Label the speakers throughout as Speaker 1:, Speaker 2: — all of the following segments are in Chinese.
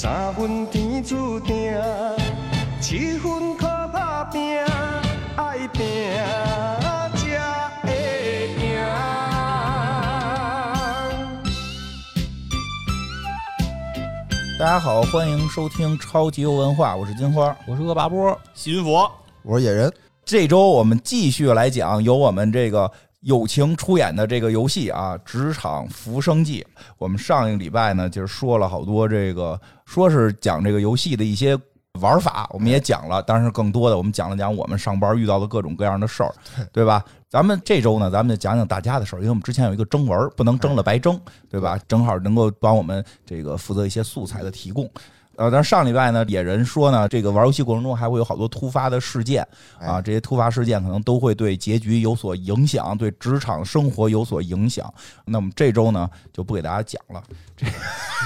Speaker 1: 三分天注定，七分靠打拼，爱拼才会赢。
Speaker 2: 大家好，欢迎收听超级游文化，我是金花。
Speaker 3: 我是恶霸波，
Speaker 4: 新佛，
Speaker 5: 我是野人，
Speaker 2: 这周我们继续来讲由我们这个友情出演的这个游戏啊，《职场浮生记》。我们上一个礼拜呢，就是说了好多这个，说是讲这个游戏的一些玩法，我们也讲了，但是更多的我们讲了讲我们上班遇到的各种各样的事儿，对吧？咱们这周呢，咱们就讲讲大家的事儿，因为我们之前有一个征文，不能征了白征，对吧？正好能够帮我们这个负责一些素材的提供。呃，但是上礼拜呢，野人说呢，这个玩游戏过程中还会有好多突发的事件啊，这些突发事件可能都会对结局有所影响，对职场生活有所影响。那么这周呢，就不给大家讲了。这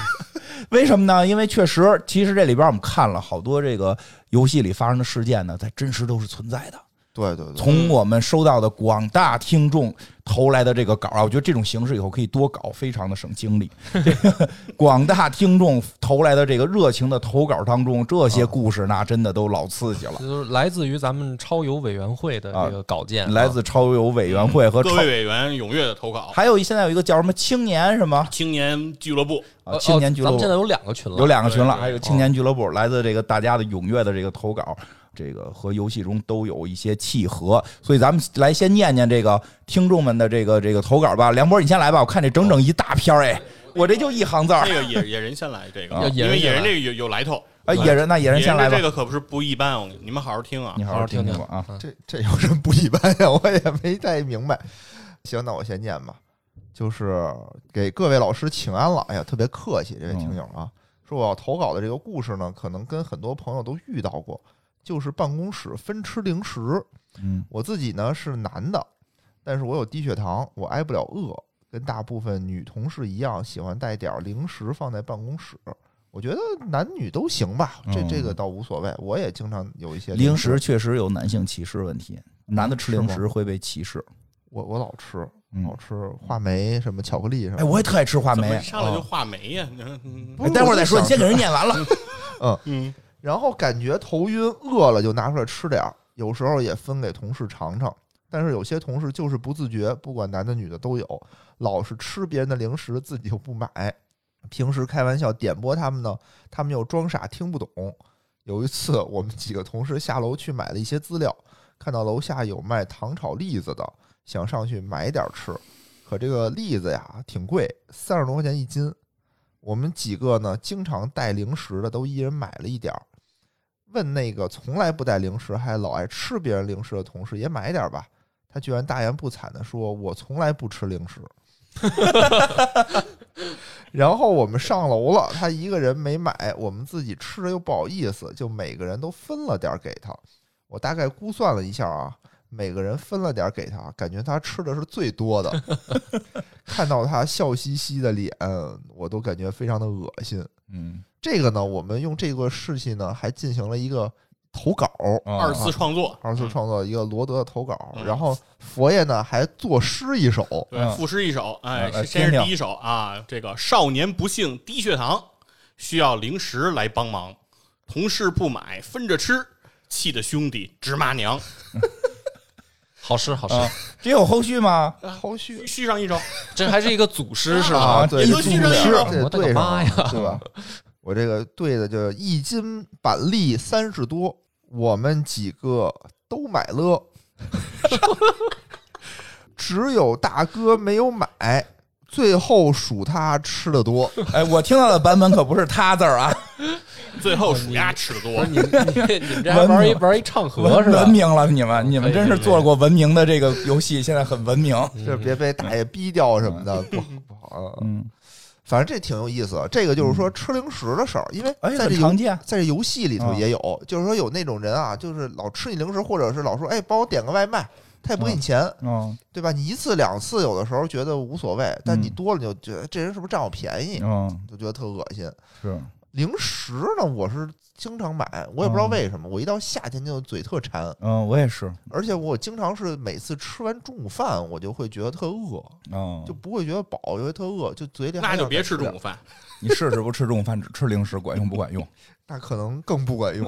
Speaker 2: 为什么呢？因为确实，其实这里边我们看了好多这个游戏里发生的事件呢，在真实都是存在的。
Speaker 5: 对对对，
Speaker 2: 从我们收到的广大听众投来的这个稿啊，我觉得这种形式以后可以多搞，非常的省精力。广大听众投来的这个热情的投稿当中，这些故事那真的都老刺激了
Speaker 3: 这。就是来自于咱们超游委员会的这个稿件啊，
Speaker 2: 来自超游委员会和超，
Speaker 4: 各位委员踊跃的投稿。
Speaker 2: 还有一现在有一个叫什么青年什么
Speaker 4: 青年俱乐部，
Speaker 2: 啊
Speaker 3: 呃
Speaker 2: 青年俱乐部
Speaker 3: 哦咱们现在有两个群了，
Speaker 2: 有两个群了，还有青年俱乐部，来自这个大家的踊跃的这个投稿，这个和游戏中都有一些契合，所以咱们来先念念这个听众们的这个这个投稿吧。梁博，你先来吧，我看这整整一大篇儿，哎，我这就一行字儿
Speaker 4: 这。个野野人先来这个
Speaker 2: 啊，
Speaker 4: 因为野
Speaker 3: 野人
Speaker 4: 这个有有来头。
Speaker 2: 啊，野人那野人先来吧
Speaker 4: 这，个可不是不一般哦，你们好好听啊
Speaker 2: 你。好好听听吧啊。
Speaker 5: 这这有什么不一般呀？我也没太明白。行，那我先念吧，就是给各位老师请安了。哎呀，特别客气，这位听友啊，说我要投稿的这个故事呢，可能跟很多朋友都遇到过，就是办公室分吃零食。
Speaker 2: 嗯
Speaker 5: 我自己呢是男的，但是我有低血糖，我挨不了饿，跟大部分女同事一样，喜欢带点儿零食放在办公室。我觉得男女都行吧，这
Speaker 2: 嗯
Speaker 5: 这个倒无所谓。我也经常有一些
Speaker 2: 零
Speaker 5: 食
Speaker 2: 食确实有男性歧视问题，男的吃零食会被歧视。
Speaker 5: 我我老吃，
Speaker 2: 嗯
Speaker 5: 老吃话梅什么巧克力什么。
Speaker 2: 哎，我也特爱吃话梅。
Speaker 4: 上来就话梅呀？
Speaker 2: 待会儿再说，你先给人念完了。
Speaker 4: 嗯嗯，
Speaker 5: 然后感觉头晕，饿了就拿出来吃点儿，有时候也分给同事尝尝。但是有些同事就是不自觉，不管男的女的都有，老是吃别人的零食，自己又不买。平时开玩笑点拨他们呢，他们又装傻听不懂。有一次，我们几个同事下楼去买了一些资料，看到楼下有卖糖炒栗子的，想上去买点儿吃。可这个栗子呀挺贵，三十多块钱一斤。我们几个呢，经常带零食的，都一人买了一点儿。问那个从来不带零食还老爱吃别人零食的同事，也买点吧。他居然大言不惭地说：“我从来不吃零食。”然后我们上楼了，他一个人没买，我们自己吃着又不好意思，就每个人都分了点给他。我大概估算了一下啊，每个人分了点给他，感觉他吃的是最多的。看到他笑嘻嘻的脸，我都感觉非常的恶心。
Speaker 2: 嗯，
Speaker 5: 这个呢，我们用这个事情呢，还进行了一个投稿，
Speaker 2: 啊
Speaker 4: 二次创作，
Speaker 5: 二次创作一个罗德的投稿，
Speaker 4: 嗯
Speaker 5: 然后佛爷呢还作诗一首，
Speaker 4: 对，
Speaker 2: 嗯
Speaker 4: 赋诗一首。哎，
Speaker 2: 来
Speaker 4: 先是第一首啊，这个少年不幸低血糖，需要零食来帮忙，同事不买分着吃，气得兄弟直骂娘。
Speaker 3: 好诗好诗，
Speaker 2: 啊，这有后续吗？
Speaker 5: 后续
Speaker 4: 续续上一首，
Speaker 3: 这还是一个祖诗是
Speaker 5: 啊，
Speaker 3: 吧？
Speaker 5: 对，
Speaker 4: 这
Speaker 5: 这
Speaker 4: 都信上一
Speaker 5: 这
Speaker 3: 我的个
Speaker 5: 对上
Speaker 3: 妈呀
Speaker 5: 对吧？我这个对的就一斤板栗三十多，我们几个都买了，只有大哥没有买，最后数他吃的多。
Speaker 2: 哎，我听到的版本可不是他字儿啊，
Speaker 4: 最后数鸭吃的多。
Speaker 3: 你你你们这还玩一玩一唱和
Speaker 2: 文
Speaker 3: 是吧
Speaker 2: 文？明了，你们你们真是做过文明的这个游戏，现在很文明。
Speaker 5: 这别被大爷逼掉什么的，不好不好。啊
Speaker 2: 嗯，
Speaker 5: 反正这挺有意思。这个就是说吃零食的事儿，因为
Speaker 2: 哎，
Speaker 5: 在这
Speaker 2: 常见。
Speaker 5: 在这游戏里头
Speaker 2: 啊
Speaker 5: 也有，就是说有那种人啊，就是老吃你零食，或者是老说哎帮我点个外卖，他也不给你钱，
Speaker 2: 嗯
Speaker 5: 对吧？你一次两次有的时候觉得无所谓，但你
Speaker 2: 嗯
Speaker 5: 多了你就觉得这人是不是占我便宜，
Speaker 2: 嗯，
Speaker 5: 就觉得特恶心。
Speaker 2: 是
Speaker 5: 零食呢，我是经常买，我也不知道为什么，我一到夏天就嘴特馋，
Speaker 2: 嗯，我也是，
Speaker 5: 而且我经常是每次吃完中午饭，我就会觉得特饿，
Speaker 2: 嗯，
Speaker 5: 就不会觉得饱，因为特饿，就嘴里还
Speaker 4: 那就别吃中午饭。
Speaker 2: 你试试不吃中午饭只吃零食，管用不管用？
Speaker 5: 那可能更不管用。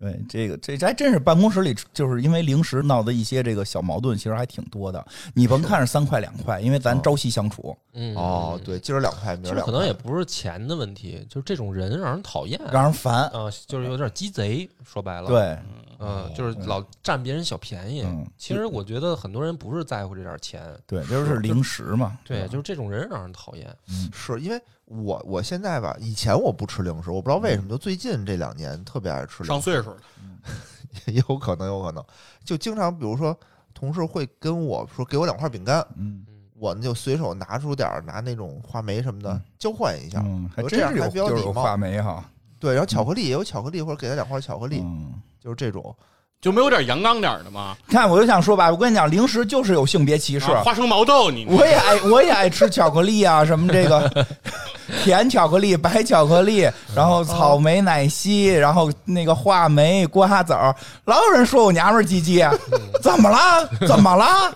Speaker 2: 对，这个这这还真是办公室里，就是因为零食闹的一些这个小矛盾，其实还挺多的。你甭看是三块两块，因为咱朝夕相处，
Speaker 3: 嗯
Speaker 5: 哦，对，，今儿两块，明儿两块，
Speaker 3: 可能也不是钱的问题，就是这种人让人讨厌，
Speaker 2: 让人烦。
Speaker 3: 啊，就是有点鸡贼，说白了，，
Speaker 2: 对，
Speaker 3: 嗯，就是老占别人小便宜
Speaker 2: 嗯。
Speaker 3: 其实我觉得很多人不是在乎这点钱，
Speaker 2: 对，就是零食嘛。
Speaker 3: 对，就是这种人让人讨厌。
Speaker 5: 是因为我我现在吧，以前我不吃零食，我不知道为什么，就最近这两年特别爱吃零食，
Speaker 4: 上岁数了，
Speaker 5: 也 有可能，有可能，就经常比如说同事会跟我说给我两块饼干，
Speaker 2: 嗯
Speaker 5: 我呢就随手拿出点儿拿那种话梅什么的
Speaker 2: 嗯
Speaker 5: 交换一下，
Speaker 2: 嗯，还真是有
Speaker 5: 这样还比较礼貌
Speaker 2: 就是有话梅哈。
Speaker 5: 对，然后巧克力也有巧克力，或者给他两块巧克力，
Speaker 2: 嗯，
Speaker 5: 就是这种。
Speaker 4: 就没有点阳刚点的吗？
Speaker 2: 看我就想说吧，我跟你讲，零食就是有性别歧视。
Speaker 4: 啊花生毛豆，你
Speaker 2: 我也爱，我也爱吃巧克力啊，什么这个 甜巧克力、白巧克力，然后草莓奶昔，然后那个话梅、瓜子儿，老有人说我娘们儿唧唧，怎么了？怎么了？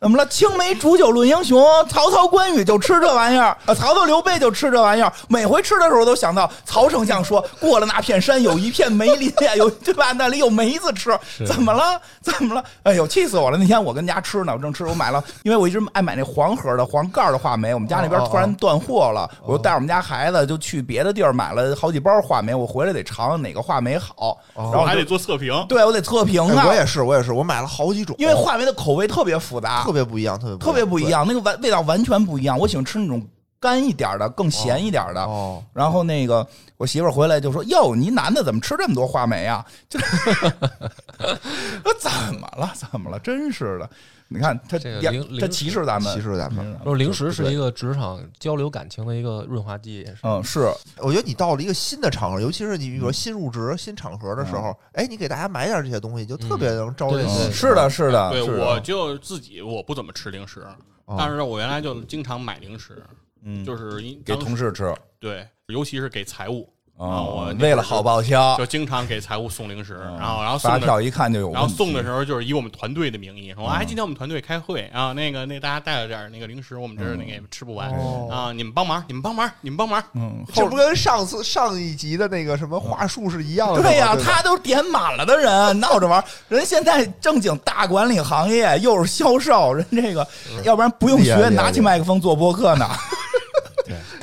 Speaker 2: 怎么了？青梅煮酒论英雄，曹操、关羽就吃这玩意儿，呃，曹操、刘备就吃这玩意儿。每回吃的时候都想到曹丞相说，过了那片山有一片梅林呀，有对吧？那里有梅子吃，怎么了？怎么了？哎呦，气死我了！那天我跟家吃呢，我正吃，我买了，因为我一直爱买那黄盒的黄盖的话梅，我们家那边突然断货了，我就带着我们家孩子就去别的地儿买了好几包话梅，我回来得尝哪个话梅好，然后
Speaker 4: 还得做测评。
Speaker 2: 对我得测评啊，
Speaker 5: 哎我也是，我也是，我买了好几种，
Speaker 2: 因为话梅的口味特别复杂，
Speaker 5: 特别不一样，特别
Speaker 2: 特别不一样，那个完味道完全不一样。我喜欢吃那种干一点的，更咸一点的。
Speaker 5: 哦，
Speaker 2: 然后那个我媳妇儿回来就说：“哟，你男的怎么吃这么多话梅啊？”就 我怎么了？怎么了？真是的！你看他
Speaker 3: 这个零零
Speaker 2: 他歧视咱们，
Speaker 5: 歧视咱们
Speaker 3: 零食是一个职场交流感情的一个润滑剂，也是。
Speaker 2: 嗯，是
Speaker 5: 我觉得你到了一个新的场合，尤其是你比如说新入职、新场合的时候，哎，你给大家买点这些东西，就特别能招人。
Speaker 2: 是的，是的，
Speaker 4: 对，
Speaker 2: 是的
Speaker 4: 我就自己我不怎么吃零食，
Speaker 5: 哦
Speaker 4: 但是我原来就经常买零食，
Speaker 2: 嗯，
Speaker 4: 就是因
Speaker 2: 给同事吃
Speaker 4: 对，尤其是给财务啊，我
Speaker 2: 为了好报销，
Speaker 4: 就经常给财务送零食，
Speaker 2: 嗯
Speaker 4: 然后然后
Speaker 2: 发票一看就有，
Speaker 4: 然后送的时候就是以我们团队的名义说，
Speaker 2: 嗯
Speaker 4: 哎，今天我们团队开会啊，那个那大家带了点那个零食，我们这儿那个也吃不完
Speaker 5: 哦
Speaker 4: 啊，你们帮忙，你们帮忙，你们帮忙。
Speaker 2: 嗯，
Speaker 5: 这不跟上次上一集的那个什么话术是一样的？
Speaker 2: 对呀、
Speaker 5: 吧
Speaker 2: 他都点满了的人，闹着玩。人现在正经大管理行业，又是销售，人这个要不然不用学，拿起麦克风做播客呢。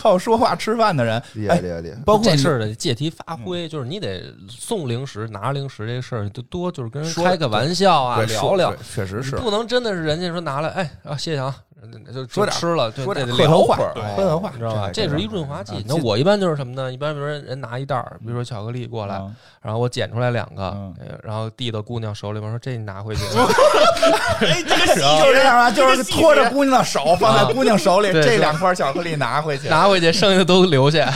Speaker 2: 靠说话吃饭的人，
Speaker 5: 厉害
Speaker 2: 哎，
Speaker 5: 厉害厉害。
Speaker 2: 包括
Speaker 3: 这事儿的借题发挥，就是你得送零食、拿零食这事儿，就多就是跟人开个玩笑啊，聊聊
Speaker 2: 确实是
Speaker 3: 不能真的是人家说拿来，哎啊，谢谢啊，就
Speaker 2: 说点
Speaker 3: 就吃了，对
Speaker 2: 说点
Speaker 3: 得
Speaker 2: 客套话
Speaker 3: 聊会儿，
Speaker 4: 对
Speaker 2: 客套话
Speaker 3: 你知道吧？
Speaker 5: 这
Speaker 3: 是一润滑剂
Speaker 2: 啊。
Speaker 3: 那我一般就是什么呢？一般比如说人拿一袋儿，比如说巧克力过来，
Speaker 2: 嗯
Speaker 3: 然后我捡出来两个然后递到姑娘手里边说：“这你拿回去。
Speaker 2: 哎，这个细就是这样啊，就是拖着姑娘的手放在姑娘手里，这两块巧克力拿回去。
Speaker 3: 拿回去，剩下的都留下。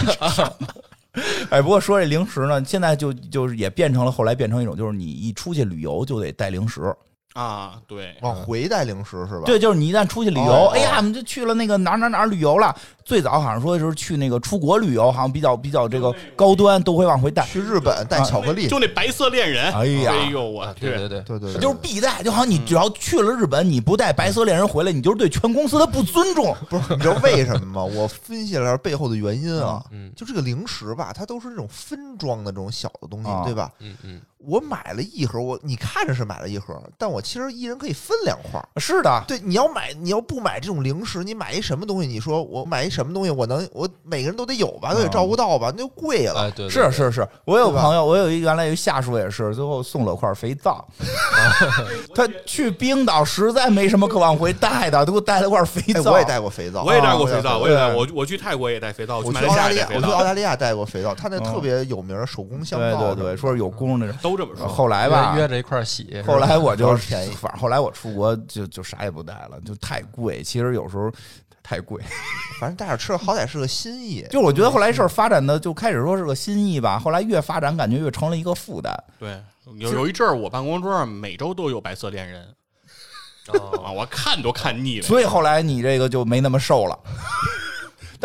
Speaker 2: 哎，不过说这零食呢，现在就就是也变成了后来变成一种，就是你一出去旅游就得带零食。
Speaker 4: 啊，对，
Speaker 5: 往回带零食是吧？
Speaker 2: 对，就是你一旦出去旅游，
Speaker 5: 哦
Speaker 2: 哎呀，我们就去了那个哪儿哪儿哪儿旅游了。最早好像说就是去那个出国旅游，好像比较比较这个高端，都会往回带。
Speaker 5: 去日本带巧克力，
Speaker 4: 就那白色恋人，
Speaker 2: 哎呀
Speaker 4: 哎呦我去，
Speaker 3: 对对对，
Speaker 5: 对对对，
Speaker 2: 就是必带，就好像你只要去了日本，你不带白色恋人回来，你就是对全公司的不尊重。
Speaker 5: 不是你知道为什么吗？我分析了下背后的原因啊，
Speaker 3: 嗯
Speaker 5: 就这个零食吧，它都是这种分装的这种小的东西
Speaker 2: 啊，
Speaker 5: 对吧？
Speaker 3: 嗯嗯，
Speaker 5: 我买了一盒，我你看着是买了一盒，但我其实一人可以分两块儿。
Speaker 2: 是的，
Speaker 5: 对，你要买，你要不买这种零食，你买一什么东西？你说我买一什么东西，我能，我每个人都得有吧，都得照顾到吧，那就贵了。
Speaker 3: 哎对，对
Speaker 2: 是，是是，我有朋友，我有一原来有一下属也是，最后送了块肥皂。他去冰岛实在没什么可往回带的，都给我带了块肥
Speaker 5: 哎，
Speaker 2: 皂。
Speaker 5: 我也带过肥皂，
Speaker 4: 我也带过
Speaker 5: 啊
Speaker 4: 肥皂，
Speaker 5: 我也
Speaker 4: 我也带，
Speaker 2: 对
Speaker 4: 我我去泰国也带肥皂，
Speaker 5: 我
Speaker 4: 去
Speaker 5: 澳大利亚，我去澳大利亚带过肥皂，他那
Speaker 2: 嗯
Speaker 5: 特别有名儿手工香
Speaker 2: 对
Speaker 5: 皂对。
Speaker 2: 对对，说是有功的。
Speaker 4: 都这么说。
Speaker 2: 后来吧
Speaker 3: 约，着一块儿洗。
Speaker 2: 后来我就
Speaker 5: 便宜
Speaker 2: 反正后来我出国就就啥也不带了，就太贵。其实有时候太贵，
Speaker 5: 反正带着吃的，好歹是个心意。
Speaker 2: 就我觉得后来事儿发展的就开始说是个心意吧，后来越发展感觉越成了一个负担。
Speaker 4: 对，有有一阵儿我办公桌上每周都有白色恋人
Speaker 3: 哦
Speaker 4: 啊，我看都看腻了。
Speaker 2: 所以后来你这个就没那么瘦了。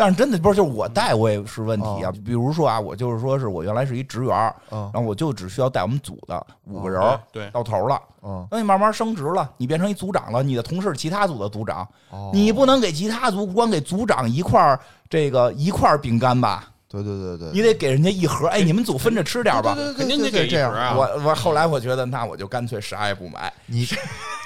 Speaker 2: 但是真的不是，就是我带我也是问题啊。
Speaker 5: 哦
Speaker 2: 比如说啊，我就是说是我原来是一职员，
Speaker 5: 嗯
Speaker 2: 然后我就只需要带我们组的五个人
Speaker 4: 对，
Speaker 2: 到头了。
Speaker 5: 嗯，
Speaker 2: 等你慢慢升职了，你变成一组长了，你的同事其他组的组长，
Speaker 5: 哦
Speaker 2: 你不能给其他组光给组长一块儿这个一块儿饼干吧？
Speaker 5: 对对对对，
Speaker 2: 你得给人家一盒，哎，你们组分着吃点吧。
Speaker 5: 对对对
Speaker 4: 肯定得
Speaker 5: 对对这样。
Speaker 4: 啊。
Speaker 2: 我我后来我觉得，那我就干脆啥也不买。
Speaker 5: 你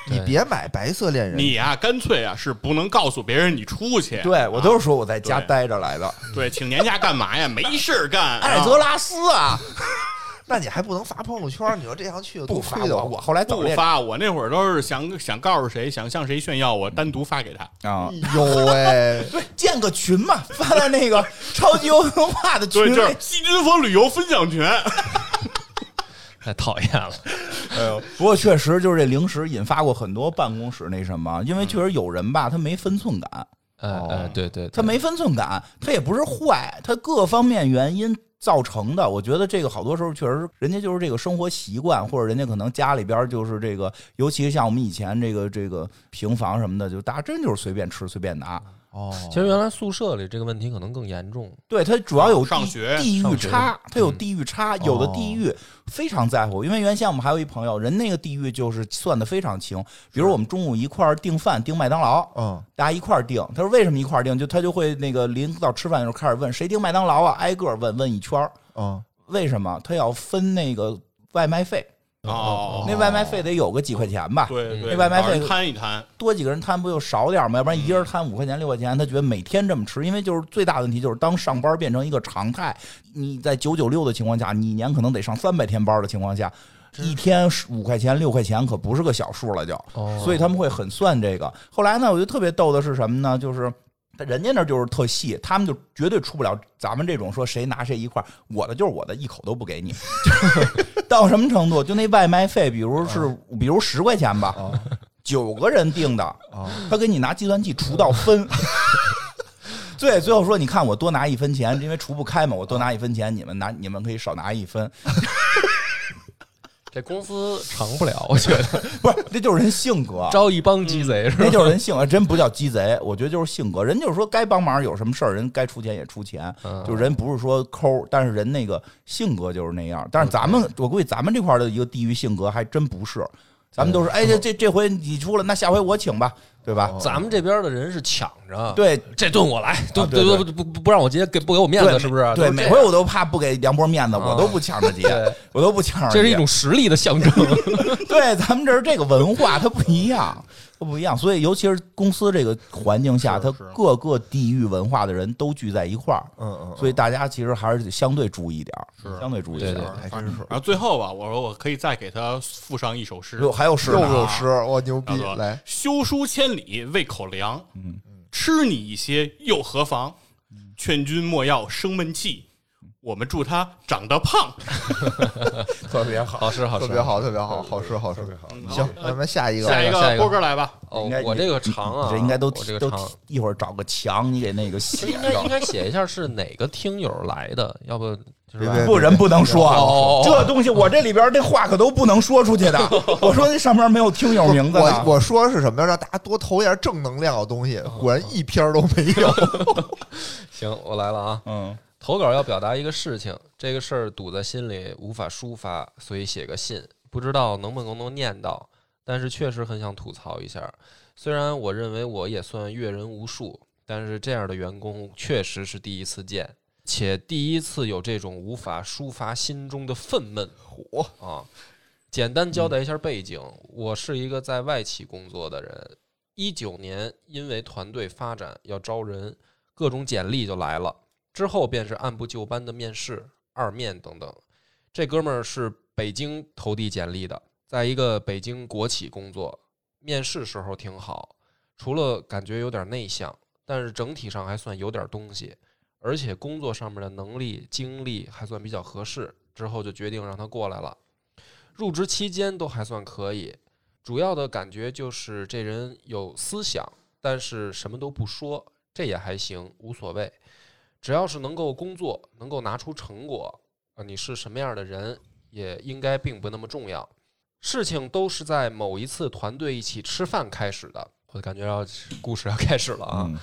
Speaker 5: 你别买白色恋人，
Speaker 4: 你啊、干脆啊是不能告诉别人你出去。
Speaker 2: 对我都是说我在家待着来的。
Speaker 4: 对，请年假干嘛呀？没事儿干。
Speaker 2: 艾泽拉斯啊，
Speaker 5: 那你还不能发朋友圈？你说这样去
Speaker 2: 不
Speaker 5: 多亏的
Speaker 2: 发我，我后来都
Speaker 4: 不发，我那会儿都是想想告诉谁，想向谁炫耀，我单独发给他。
Speaker 2: 啊
Speaker 5: 哎，呦喂，
Speaker 2: 对，建个群嘛，发在那个超级有文化的群
Speaker 4: 对，
Speaker 2: 里。
Speaker 4: 就是细菌佛旅游分享群。
Speaker 3: 太讨厌了。
Speaker 2: 哎呦，不过确实就是这零食引发过很多办公室那什么，因为确实有人吧，他没分寸感，
Speaker 3: 哎对，对
Speaker 2: 他没分寸感，他也不是坏，他各方面原因造成的。我觉得这个好多时候确实，人家就是这个生活习惯，或者人家可能家里边就是这个，尤其是像我们以前这个这个平房什么的，就大家真就是随便吃随便拿。
Speaker 5: 哦，
Speaker 3: 其实原来宿舍里这个问题可能更严重。
Speaker 2: 对，它主要有地
Speaker 4: 上学
Speaker 2: 地域差，它有
Speaker 3: 嗯
Speaker 2: 地域差，有的地域非常在乎。因为原先我们还有一朋友，人那个地域就是算的非常清，比如我们中午一块儿订饭，订麦当劳，
Speaker 5: 嗯，
Speaker 2: 大家一块儿订。他说为什么一块儿订？就他就会那个临到吃饭的时候开始问谁订麦当劳啊，挨个问问一圈儿。
Speaker 5: 嗯，
Speaker 2: 为什么他要分那个外卖费？
Speaker 4: 哦
Speaker 2: 那外卖费得有个几块钱吧？
Speaker 4: 对对，
Speaker 2: 那外卖费
Speaker 4: 摊一摊。
Speaker 2: 多几个人摊不就少点吗？要不然一人摊五块钱六块钱，他觉得每天这么吃，因为就是最大的问题就是当上班变成一个常态，你在九九六的情况下，你一年可能得上三百天班的情况下，一天五块钱六块钱可不是个小数了就，
Speaker 3: 哦
Speaker 2: 所以他们会很算这个。后来呢，我觉得特别逗的是什么呢？就是。人家那就是特细，他们就绝对出不了咱们这种说谁拿谁一块儿，我的就是我的，一口都不给你。到什么程度？就那外卖费，比如是，比如十块钱吧，
Speaker 5: 啊
Speaker 2: 九个人订的，
Speaker 5: 啊，
Speaker 2: 他给你拿计算器除到分。对，最后说你看我多拿一分钱，因为除不开嘛，我多拿一分钱，你们拿你们可以少拿一分，
Speaker 3: 这公司长不了，我觉得
Speaker 2: 不是，这就是人性格，
Speaker 3: 招一帮鸡贼是吧？
Speaker 2: 那就是人性格，真不叫鸡贼，我觉得就是性格。人就是说该帮忙有什么事儿，人该出钱也出钱，
Speaker 3: 嗯
Speaker 2: 就人不是说抠，但是人那个性格就是那样。但是咱们，我估计咱们这块的一个地域性格还真不是，咱们都是哎这这这回你出了，那下回我请吧，对吧？
Speaker 3: 咱们这边的人是抢着，，
Speaker 2: 对
Speaker 3: 这顿我来，对
Speaker 2: 对对
Speaker 3: 不不不不让我结，给不给我面子，是不是？
Speaker 2: 对，每回我都怕不给梁波面子，我
Speaker 3: 啊
Speaker 2: 都不抢着结，我都不抢。
Speaker 3: 这是一种实力的象征。
Speaker 2: 对，咱们这是这个文化它不一样，它不一样，所以尤其是公司这个环境下，它
Speaker 4: 是是
Speaker 2: 各个地域文化的人都聚在一块儿，
Speaker 5: 嗯嗯，
Speaker 2: 所以大家其实还是相对注意点儿，
Speaker 4: 是
Speaker 2: 相对注意点儿。
Speaker 5: 还真是。
Speaker 4: 然后最后吧，我说我可以再给他附上一首诗，
Speaker 2: 有还有诗
Speaker 5: 又
Speaker 2: 呢，
Speaker 5: 有诗，我牛逼来，
Speaker 4: 修书千里为口粮，
Speaker 2: 嗯，
Speaker 4: 吃你一些又何妨？劝君莫要生闷气，我们祝他长得胖。
Speaker 2: 特别好。
Speaker 3: 好吃好吃，
Speaker 5: 特别好，特别好，好吃好特
Speaker 4: 别好
Speaker 5: 行，咱们下一个，
Speaker 4: 下一个波哥来吧。
Speaker 3: 哦
Speaker 2: 应该，
Speaker 3: 我这个长啊，
Speaker 2: 这应该都都
Speaker 3: 我这个长，
Speaker 2: 一会儿找个墙，你给那个写
Speaker 3: 应该应。该写一下是哪个听友来的，要不
Speaker 2: 不，人不能说这东西，我这里边这话可都不能说出去的。我说那上面没有听友名字
Speaker 5: 我。我说是什么呀？让大家多投一点正能量的东西，果然一篇都没有。
Speaker 3: 行，我来了啊。
Speaker 2: 嗯
Speaker 3: 投稿要表达一个事情，这个事儿堵在心里无法抒发，所以写个信，不知道能不能能念到，但是确实很想吐槽一下。虽然我认为我也算阅人无数，但是这样的员工确实是第一次见，且第一次有这种无法抒发心中的愤懑。火啊！简单交代一下背景，我是一个在外企工作的人。一九年因为团队发展要招人，各种简历就来了。之后便是按部就班的面试、二面等等。这哥们儿是北京投递简历的，在一个北京国企工作，面试时候挺好，除了感觉有点内向，但是整体上还算有点东西，而且工作上面的能力、经历还算比较合适。之后就决定让他过来了。入职期间都还算可以，主要的感觉就是这人有思想，但是什么都不说，这也还行，无所谓。只要是能够工作，能够拿出成果，啊，你是什么样的人，也应该并不那么重要。事情都是在某一次团队一起吃饭开始的，我感觉要故事要开始了啊。
Speaker 2: 嗯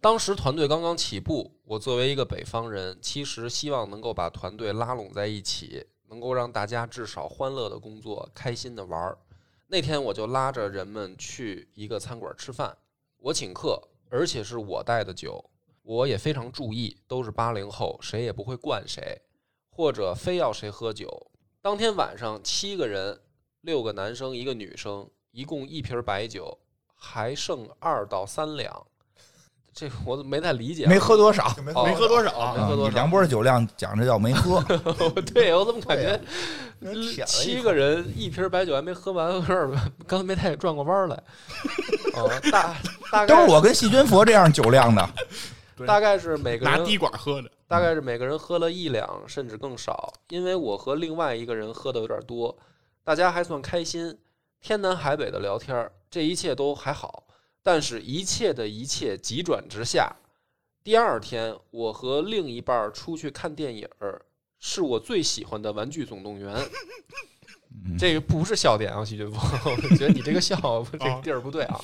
Speaker 3: 当时团队刚刚起步，我作为一个北方人，其实希望能够把团队拉拢在一起，能够让大家至少欢乐的工作，开心的玩儿。那天我就拉着人们去一个餐馆吃饭，我请客，而且是我带的酒，我也非常注意，都是八零后，谁也不会惯谁，或者非要谁喝酒。当天晚上七个人，六个男生一个女生，一共一瓶白酒，还剩二到三两。这我怎么没太理解啊？
Speaker 2: 没喝多少，
Speaker 5: 没
Speaker 3: 哦
Speaker 4: 没喝多少
Speaker 3: 啊没
Speaker 2: 啊
Speaker 3: 喝多少。
Speaker 2: 你梁波的酒量讲这叫没喝，
Speaker 3: 对我怎么感觉七个人一瓶白酒还没喝完，有点刚才没太转过弯来。哦，大大概
Speaker 2: 都是我跟细菌佛这样酒量的。
Speaker 3: 大概是每个人
Speaker 4: 拿滴管喝的，
Speaker 3: 大概是每个人喝了一两，甚至更少。因为我和另外一个人喝的有点多，大家还算开心，天南海北的聊天儿，这一切都还好。但是，一切的一切急转直下。第二天，我和另一半儿出去看电影儿，是我最喜欢的《玩具总动员》。这个不是笑点啊，徐俊峰，我觉得你这个笑 这个地儿不对啊。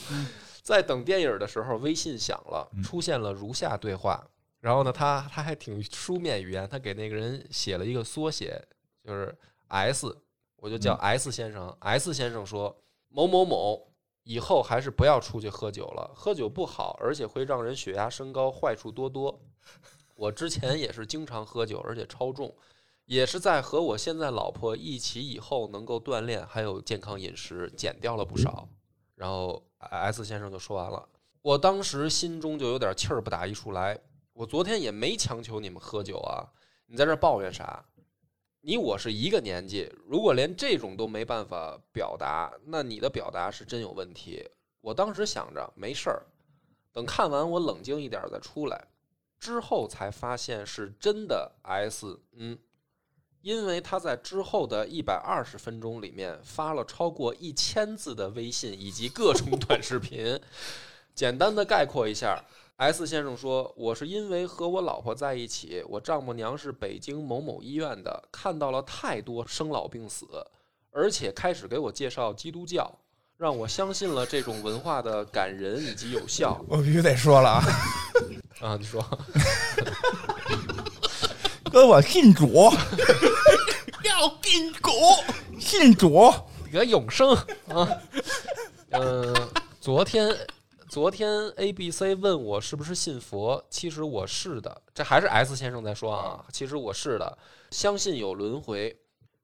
Speaker 3: 在等电影的时候，微信响了，出现了如下对话。然后呢，他他还挺书面语言，他给那个人写了一个缩写，就是 S，我就叫 S 先生。S 先生说某某某，以后还是不要出去喝酒了，喝酒不好，而且会让人血压升高，坏处多多。我之前也是经常喝酒，而且超重，也是在和我现在老婆一起以后，能够锻炼，还有健康饮食，减掉了不少。然后 S 先生就说完了，我当时心中就有点气儿不打一处来。我昨天也没强求你们喝酒啊，你在这抱怨啥？你我是一个年纪，如果连这种都没办法表达，那你的表达是真有问题。我当时想着没事儿，等看完我冷静一点再出来。之后才发现是真的 S，嗯，因为他在之后的一百二十分钟里面发了超过一千字的微信以及各种短视频。简单的概括一下，S 先生说：“我是因为和我老婆在一起，我丈母娘是北京某某医院的，看到了太多生老病死，而且开始给我介绍基督教，让我相信了这种文化的感人以及有效。
Speaker 2: 我必须得说了啊，”
Speaker 3: 啊，你说。
Speaker 2: 哥，我信主，
Speaker 4: 要信主。
Speaker 2: 信主。
Speaker 3: 得永生啊。嗯、昨天昨天 A B C 问我是不是信佛，其实我是的，这还是 S 先生在说啊，其实我是的，相信有轮回，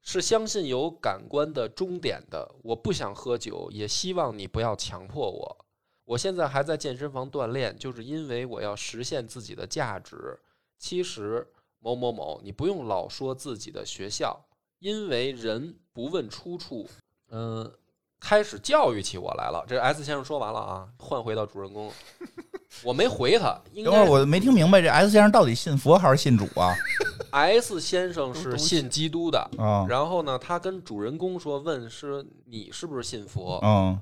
Speaker 3: 是相信有感官的终点的。我不想喝酒，也希望你不要强迫我。我现在还在健身房锻炼，就是因为我要实现自己的价值。其实某某某，你不用老说自己的学校，因为人不问出处，嗯、开始教育起我来了。这 S 先生说完了啊，换回到主人公，我没回他，应该
Speaker 2: 等会儿我没听明白，这 S 先生到底信佛还是信主啊？
Speaker 3: S 先生是信基督的。
Speaker 2: 啊，
Speaker 3: 然后呢，他跟主人公说：“问是你是不是信佛？”
Speaker 2: 嗯，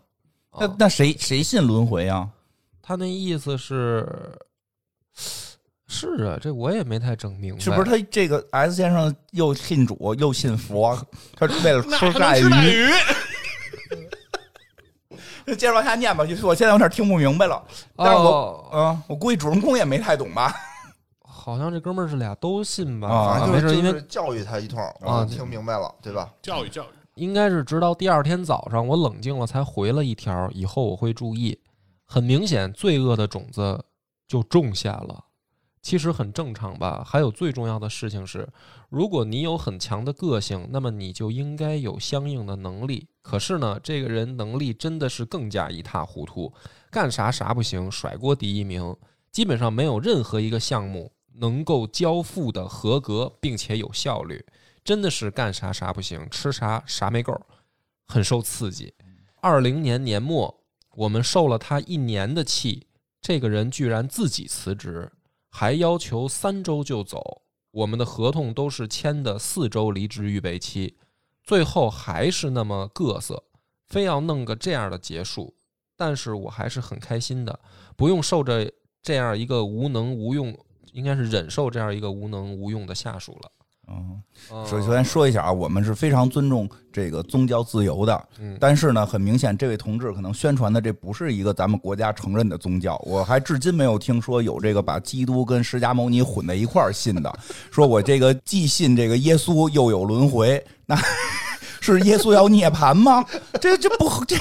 Speaker 2: 那
Speaker 3: 啊
Speaker 2: 那谁谁信轮回啊？
Speaker 3: 他那意思是，是啊，这我也没太整明白，
Speaker 2: 是不是他这个 S 先生又信主又信佛？他为了吃
Speaker 4: 还能吃带
Speaker 2: 鱼。
Speaker 4: 鱼？
Speaker 2: 接着往下念吧，就是我现在有点听不明白了。但是我
Speaker 3: 哦，
Speaker 2: 嗯，我估计主人公也没太懂吧？
Speaker 3: 好像这哥们儿是俩都信吧？
Speaker 2: 啊
Speaker 3: 没事，
Speaker 5: 反正就是
Speaker 3: 因为
Speaker 5: 就是教育他一通，
Speaker 3: 啊
Speaker 5: 听明白了，对吧？
Speaker 4: 教育教育，
Speaker 3: 应该是直到第二天早上，我冷静了才回了一条，以后我会注意。很明显，罪恶的种子就种下了，其实很正常吧。还有最重要的事情是，如果你有很强的个性，那么你就应该有相应的能力。可是呢，这个人能力真的是更加一塌糊涂，干啥啥不行，甩锅第一名，基本上没有任何一个项目能够交付的合格并且有效率。真的是干啥啥不行，吃啥啥没够，很受刺激。二零年年末，我们受了他一年的气，这个人居然自己辞职，还要求三周就走。我们的合同都是签的四周离职预备期，最后还是那么各色，非要弄个这样的结束。但是我还是很开心的，不用受着这样一个无能无用，应该是忍受这样一个无能无用的下属了。
Speaker 2: 嗯，
Speaker 3: 嗯
Speaker 2: 首先说一下啊，我们是非常尊重这个宗教自由的，
Speaker 3: 嗯
Speaker 2: 但是呢，很明显，这位同志可能宣传的这不是一个咱们国家承认的宗教。我还至今没有听说有这个把基督跟释迦牟尼混在一块儿信的，说我这个既信这个耶稣，又有轮回，那 是耶稣要涅槃吗？这这不这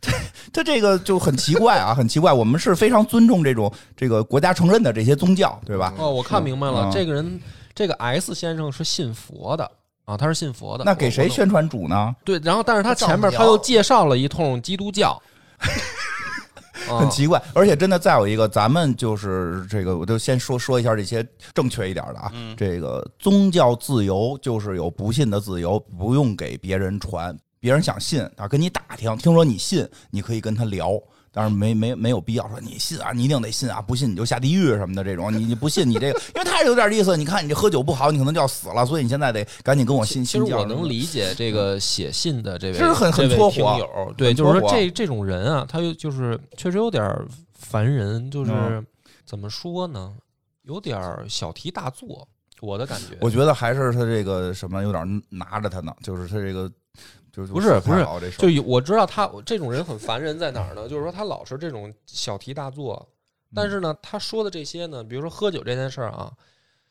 Speaker 2: 这这这个就很奇怪啊，很奇怪。我们是非常尊重这种这个国家承认的这些宗教，对吧？
Speaker 3: 哦，我看明白了，
Speaker 2: 嗯
Speaker 3: 这个人，这个 S 先生是信佛的啊，他是信佛的。
Speaker 2: 那给谁宣传主呢？
Speaker 3: 对，然后但是他前面他又介绍了一通基督教，啊
Speaker 2: 很奇怪，而且真的再有一个，咱们就是这个，我就先说说一下这些正确一点的啊。
Speaker 4: 嗯
Speaker 2: 这个宗教自由就是有不信的自由，不用给别人传，别人想信啊，跟你打听，听说你信，你可以跟他聊。但是没没没有必要说你信啊，你一定得信啊，不信你就下地狱什么的这种，你你不信你这个，因为他是有点意思。你看你这喝酒不好，你可能就要死了，所以你现在得赶紧跟我信
Speaker 3: 其实我。能理解这个写信的这位，
Speaker 2: 这是很很搓火
Speaker 3: 友，对，就是说这这种人啊，他又就是确实有点烦人，就是
Speaker 2: 嗯
Speaker 3: 怎么说呢，有点小题大做，我的感觉。
Speaker 2: 我觉得还是他这个什么有点拿着他呢，就是他这个就就
Speaker 3: 不是不是
Speaker 2: 好这事儿
Speaker 3: 就有我知道他这种人很烦人在哪儿呢？就是说他老是这种小题大做，但是呢，他说的这些呢，比如说喝酒这件事儿啊，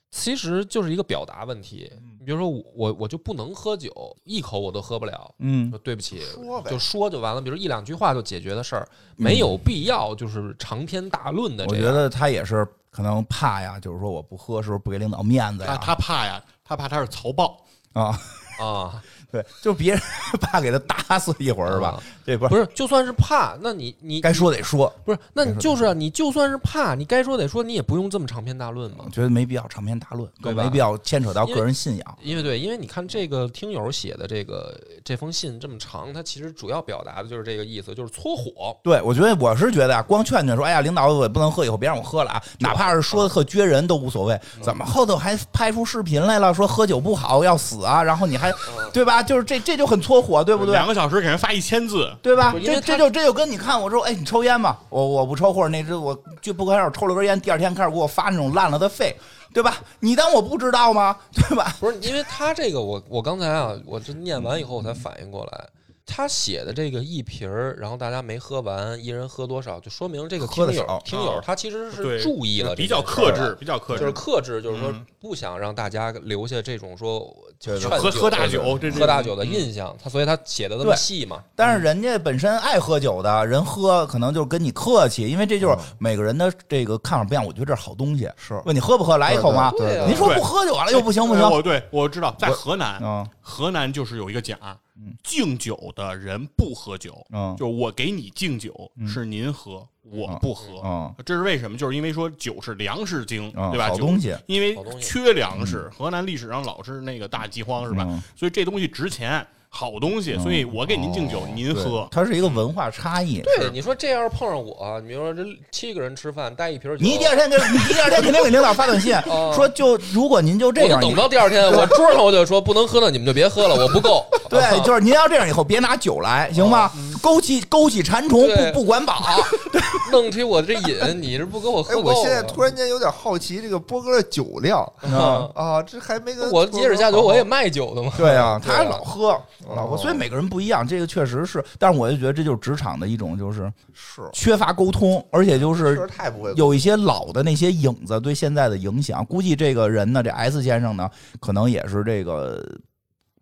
Speaker 3: 其实就是一个表达问题。你比如说我我我就不能喝酒，一口我都喝不了，
Speaker 2: 嗯
Speaker 3: 说对不起，
Speaker 5: 说呗
Speaker 3: 就说就完了。比如一两句话就解决的事儿，没有必要就是长篇大论的。
Speaker 2: 我觉得他也是可能怕呀，就是说我不喝，是不是不给领导面子呀？
Speaker 4: 他怕呀，他怕他是曹豹，
Speaker 2: 啊，
Speaker 3: 啊，
Speaker 2: 对，就别人 怕给他打死一会儿是吧？
Speaker 3: 啊
Speaker 2: 这不
Speaker 3: 不是，就算是怕，那你你
Speaker 2: 该说得说，
Speaker 3: 不是，那你就是啊，你就算是怕，你该说得说，你也不用这么长篇大论嘛
Speaker 2: 我。觉得没必要长篇大论，
Speaker 3: 对
Speaker 2: 没必要牵扯到个人信仰。
Speaker 3: 因为对，因为你看这个听友写的这个这封信这么长，他其实主要表达的就是这个意思，就是搓火。
Speaker 2: 对，我觉得我是觉得啊，光劝劝说，哎呀，领导我不能喝，以后别让我喝了啊，哪怕是说的特撅人都无所谓。怎么后头还拍出视频来了，说喝酒不好要死啊？然后你还对吧？就是这这就很搓火，对不对？
Speaker 4: 两个小时给人发一千字，
Speaker 2: 对吧？这这就这就跟你看我说，哎，你抽烟吗？我我不抽，或者那只我就不开始抽了根烟，第二天开始给我发那种烂了的肺，对吧？你当我不知道吗？对吧？
Speaker 3: 不是，因为他这个我我刚才啊，我这念完以后我才反应过来，他写的这个一瓶儿，然后大家没喝完，一人喝多少，就说明这个听友
Speaker 2: 喝得少
Speaker 3: 听友
Speaker 4: 啊
Speaker 3: 他其实是注意了
Speaker 4: 比较克制，比较克制
Speaker 3: 就是
Speaker 4: 制。
Speaker 3: 克制，就是说
Speaker 4: 嗯
Speaker 3: 不想让大家留下这种说劝
Speaker 4: 喝喝大酒
Speaker 3: 喝大酒的
Speaker 4: 嗯
Speaker 3: 印象，他所以他写的那么细嘛。
Speaker 2: 但是人家本身爱喝酒的人喝，可能就是跟你客气，因为这就是每个人的这个看法不一样。我觉得这是好东西。
Speaker 5: 是
Speaker 2: 问你喝不喝，来一口吗？您说不喝就完了，又不行不行
Speaker 4: 哎。我对我知道，在河南，
Speaker 2: 嗯
Speaker 4: 河南就是有一个奖
Speaker 2: 嗯，
Speaker 4: 敬酒的人不喝酒，
Speaker 2: 嗯。
Speaker 4: 就是我给你敬酒
Speaker 2: 嗯。
Speaker 4: 是您喝，我不喝。
Speaker 2: 嗯。
Speaker 4: 这是为什么？就是因为说酒是粮食精，
Speaker 2: 嗯，
Speaker 4: 对吧？酒
Speaker 2: 好东西。
Speaker 4: 因为缺粮食，河南历史上老是那个大饥荒，是吧？
Speaker 2: 嗯。
Speaker 4: 所以这东西值钱，好东西，所以我给您敬酒，您喝。
Speaker 2: 它是一个文化差异。
Speaker 3: 对，你说这要是碰上我，你比如说这七个人吃饭带一瓶酒，
Speaker 2: 你第二天给你第二天肯定给领导发短信
Speaker 3: 哦
Speaker 2: 说，就如果您就这样，
Speaker 3: 我等
Speaker 2: 你
Speaker 3: 到第二天，我桌上我就说不能喝了，你们就别喝了，我不够。
Speaker 2: 对，
Speaker 3: 啊
Speaker 2: 就是您要这样以后别拿酒来，行吗？勾起勾起馋虫，不不管饱。
Speaker 3: 弄起我这瘾，你是不给我
Speaker 5: 哎，
Speaker 3: 喝哎
Speaker 5: 我现在
Speaker 3: 啊
Speaker 5: 突然间有点好奇这个波哥的酒量
Speaker 2: 啊
Speaker 5: 啊，这还没跟
Speaker 3: 我接着下酒，我也
Speaker 5: 卖。
Speaker 3: 酒的嘛。
Speaker 2: 对啊，他还老喝，老喝，
Speaker 5: 哦
Speaker 2: 所以每个人不一样，这个确实是。但是我就觉得这就是职场的一种，就是
Speaker 5: 是，
Speaker 2: 缺乏沟通，而且就是
Speaker 5: 太不会
Speaker 2: 有一些老的那些影子对现在的影响。估计这个人呢，这 S 先生呢，可能也是这个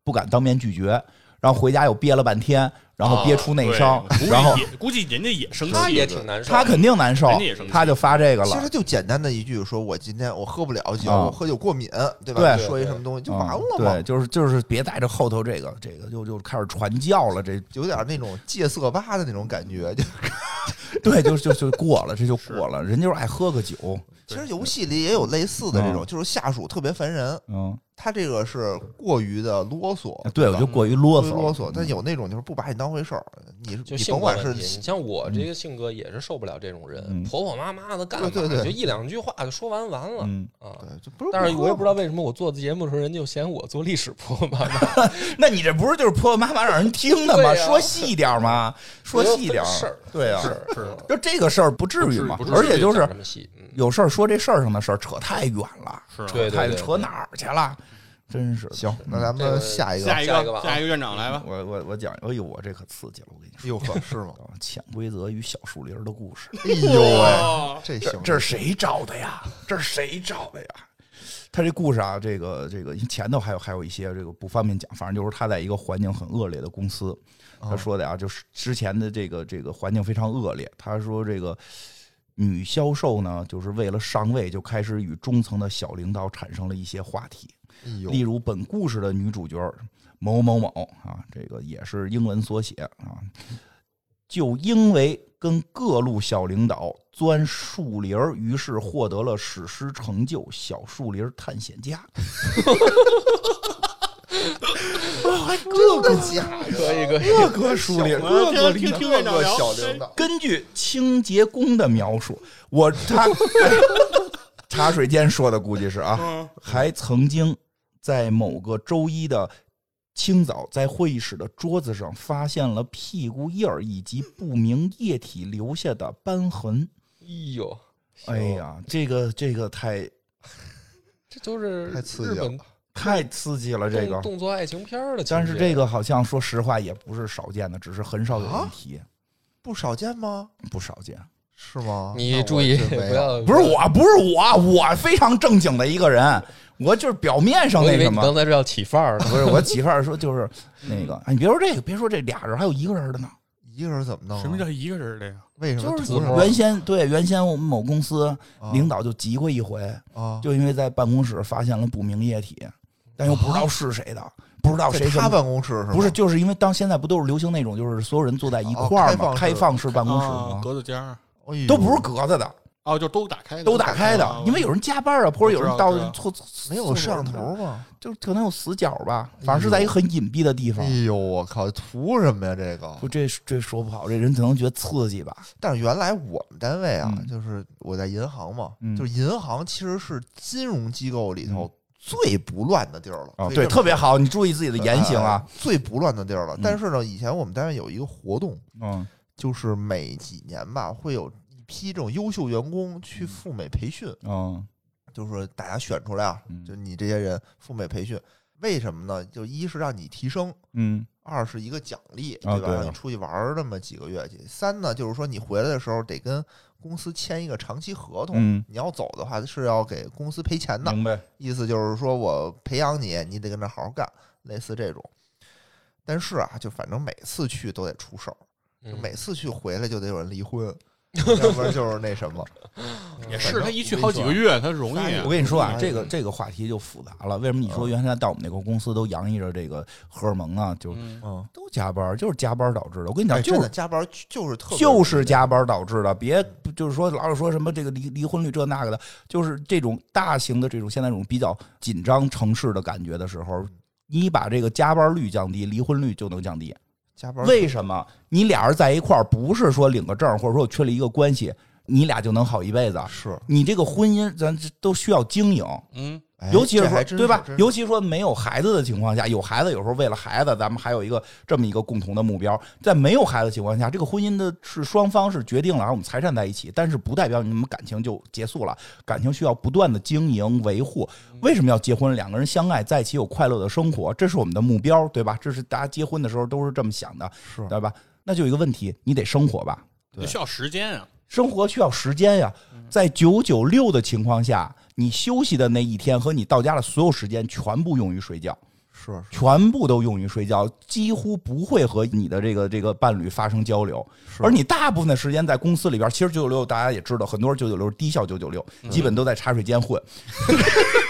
Speaker 2: 不敢当面拒绝，然后回家又憋了半天，然后憋出内伤，然后
Speaker 4: 估计人家也生气，
Speaker 3: 他也挺难受。
Speaker 2: 他肯定难受他就发这个了
Speaker 5: 其实。就简单的一句，说我今天我喝不了酒，喝酒过敏，对吧？
Speaker 2: 对
Speaker 5: 说一什么东西就完了
Speaker 2: 嗯
Speaker 5: 嘛
Speaker 2: 对，，就是就是别在这后头这个这个就就开始传教了，这
Speaker 5: 有点那种戒色吧的那种感觉。就
Speaker 2: 对就就就过了，这就过了。人就是爱喝个酒，
Speaker 5: 其实游戏里也有类似的这种，
Speaker 2: 嗯
Speaker 5: 就是下属特别烦人，
Speaker 2: 嗯，
Speaker 5: 他这个是过于的啰嗦，
Speaker 2: 对，我
Speaker 5: 吧
Speaker 2: 就过于啰嗦，
Speaker 5: 啰嗦。但有那种就是不把你当回事儿，你
Speaker 3: 就
Speaker 5: 你甭管是
Speaker 3: 像我这个性格也是受不了这种人，
Speaker 2: 嗯
Speaker 3: 婆婆妈妈的干嘛？
Speaker 5: 对对对
Speaker 3: 就一两句话就说完完了、
Speaker 2: 嗯，
Speaker 3: 啊。
Speaker 5: 不是。
Speaker 3: 但是我也不知
Speaker 5: 道，
Speaker 3: 为什么我做节目的时候，人家就嫌我做历史婆婆妈妈，
Speaker 2: 那你这不是就是婆婆妈妈让人听的吗？说细一点嘛，说细一点
Speaker 3: 事儿，
Speaker 2: 对啊，
Speaker 3: 是
Speaker 4: 是
Speaker 2: 就这个事儿不至于嘛
Speaker 4: 不至于，不
Speaker 2: 而且就是有事儿说这事儿上的事儿扯太远了，
Speaker 4: 是
Speaker 2: 太扯哪儿去了？真是
Speaker 5: 行，那咱们下一个，
Speaker 4: 下一
Speaker 3: 下一个吧，
Speaker 4: 下一个院长来吧。
Speaker 2: 我我我讲，哎呦，我这可刺激了，我跟你说，
Speaker 5: 哟呵，是吗？
Speaker 2: 啊 潜规则与小树林的故事，
Speaker 5: 哎呦喂，这行，
Speaker 2: 这这是谁找的呀？这是谁找的呀？他这故事啊，这个这个前头还有还有一些这个不方便讲，反正就是他在一个环境很恶劣的公司，他说的啊，就是之前的这个这个环境非常恶劣。他说这个女销售呢，就是为了上位，就开始与中层的小领导产生了一些话题。例，如本故事的女主角某某某啊，这个也是英文缩写啊，就因为跟各路小领导钻树林儿，于是获得了史诗成就《小树林探险家》。
Speaker 5: 这个假的，
Speaker 3: 可以可以，
Speaker 2: 各个树林，各个
Speaker 4: 听听
Speaker 2: 领导
Speaker 4: 听院长，
Speaker 5: 小领导，
Speaker 2: 根据清洁工的描述，我他 茶水间说的估计是啊，
Speaker 4: 嗯，
Speaker 2: 还曾经在某个周一的清早，在会议室的桌子上发现了屁股印儿以及不明液体留下的斑痕。
Speaker 3: 哎呦，
Speaker 2: 哎呀，这个这个太
Speaker 3: 这都是
Speaker 5: 太刺激了。
Speaker 3: 日本
Speaker 2: 太刺激了，这个
Speaker 3: 动。作爱情片儿的，
Speaker 2: 但是这个好像说实话也不是少见的，只是很少有
Speaker 5: 啊
Speaker 2: 人提，
Speaker 5: 不少见吗？
Speaker 2: 不少见。
Speaker 5: 是吗？
Speaker 3: 你注意
Speaker 5: 没有
Speaker 3: 不要
Speaker 2: 不是我，不是我，我非常正经的一个人，我就是表面上那什么。
Speaker 3: 你刚才是要起范儿。
Speaker 2: 不是我起范儿说就是那个，哎，你别说这个，别说这俩人，还有一个人的呢。
Speaker 5: 一个人怎么弄啊？
Speaker 4: 什么叫一个人的呀？
Speaker 5: 为什么
Speaker 2: 就是原先对原先我们某公司
Speaker 5: 啊
Speaker 2: 领导就急过一回，
Speaker 5: 啊？
Speaker 2: 就因为在办公室发现了不明液体，但又不知道是谁的，不知道谁
Speaker 5: 他办公室是吗？
Speaker 2: 不是，就是因为当现在不都是流行那种，就是所有人坐在一块儿嘛，
Speaker 5: 哦
Speaker 2: 开放式办公室
Speaker 4: 啊
Speaker 2: 嘛，
Speaker 4: 格子间
Speaker 2: 都不是格子的，
Speaker 4: 哦，就都打开的，
Speaker 2: 都打开的
Speaker 4: 啊，
Speaker 2: 因为有人加班啊，或者有人到错
Speaker 5: 没有摄像头，嘛？
Speaker 2: 就可能有死角吧，反正是在一个很隐蔽的地方。
Speaker 5: 哎。呦，我靠，图什么呀？这个？
Speaker 2: 不，这这说不好，这人可能觉得刺激吧。
Speaker 5: 但是原来我们单位啊，
Speaker 2: 嗯。
Speaker 5: 就是我在银行嘛，
Speaker 2: 嗯。
Speaker 5: 就是银行其实是金融机构里头最不乱的地儿了。
Speaker 2: 啊，对，特别好，你注意自己的言行啊。
Speaker 5: 哎最不乱的地儿了
Speaker 2: 嗯。
Speaker 5: 但是呢，以前我们单位有一个活动，
Speaker 2: 嗯
Speaker 5: 就是每几年吧，会有一批这种优秀员工去赴美培训，
Speaker 2: 嗯
Speaker 5: 就是大家选出来啊，
Speaker 2: 嗯
Speaker 5: 就你这些人赴美培训，为什么呢？就一是让你提升，
Speaker 2: 嗯
Speaker 5: 二是一个奖励，对吧？让你出去玩儿那么几个月去。三呢，就是说你回来的时候得跟公司签一个长期合同，
Speaker 2: 嗯，
Speaker 5: 你要走的话是要给公司赔钱的，
Speaker 2: 明白。
Speaker 5: 意思就是说我培养你，你得跟那好好干，类似这种。但是啊，就反正每次去都得出事儿，每次去回来就得有人离婚，要不然就是那什么。
Speaker 4: 也是，他一去好几个月，他容易啊。
Speaker 2: 我跟你说啊，
Speaker 5: 哎
Speaker 2: 这个这个话题就复杂了。为什么你说
Speaker 5: 嗯
Speaker 2: 原先到我们那个公司都洋溢着这个荷尔蒙啊？就都加班，就是加班导致的。我跟你讲，
Speaker 5: 哎，
Speaker 2: 就是
Speaker 5: 真的加班就是特
Speaker 2: 就是加班导致的。别就是说老是说什么这个离离婚率这那个的，就是这种大型的这种现在这种比较紧张城市的感觉的时候，你把这个加班率降低，离婚率就能降低。
Speaker 5: 加班
Speaker 2: 为什么？你俩人在一块儿，不是说领个证，或者说我确立一个关系，你俩就能好一辈子。
Speaker 5: 是，
Speaker 2: 你这个婚姻，咱都需要经营，
Speaker 4: 嗯，
Speaker 5: 哎
Speaker 2: 尤其是说对吧尤其说没有孩子的情况下，有孩子有时候为了孩子，咱们还有一个这么一个共同的目标。在没有孩子的情况下，这个婚姻的是双方是决定了，然后我们财产在一起，但是不代表你们感情就结束了，感情需要不断的经营维护。为什么要结婚？两个人相爱在一起有快乐的生活，这是我们的目标，对吧？这是大家结婚的时候都是这么想的，
Speaker 5: 是
Speaker 2: 对吧？那就有一个问题，你得生活吧。
Speaker 5: 对
Speaker 4: 需要时间啊。
Speaker 2: 生活需要时间呀，在九九六的情况下，你休息的那一天和你到家的所有时间全部用于睡觉，
Speaker 5: 是是
Speaker 2: 全部都用于睡觉，几乎不会和你的这个这个伴侣发生交流。
Speaker 5: 是
Speaker 2: 而你大部分的时间在公司里边，其实九九六大家也知道，很多人九九六低效九九六，基本都在茶水间混。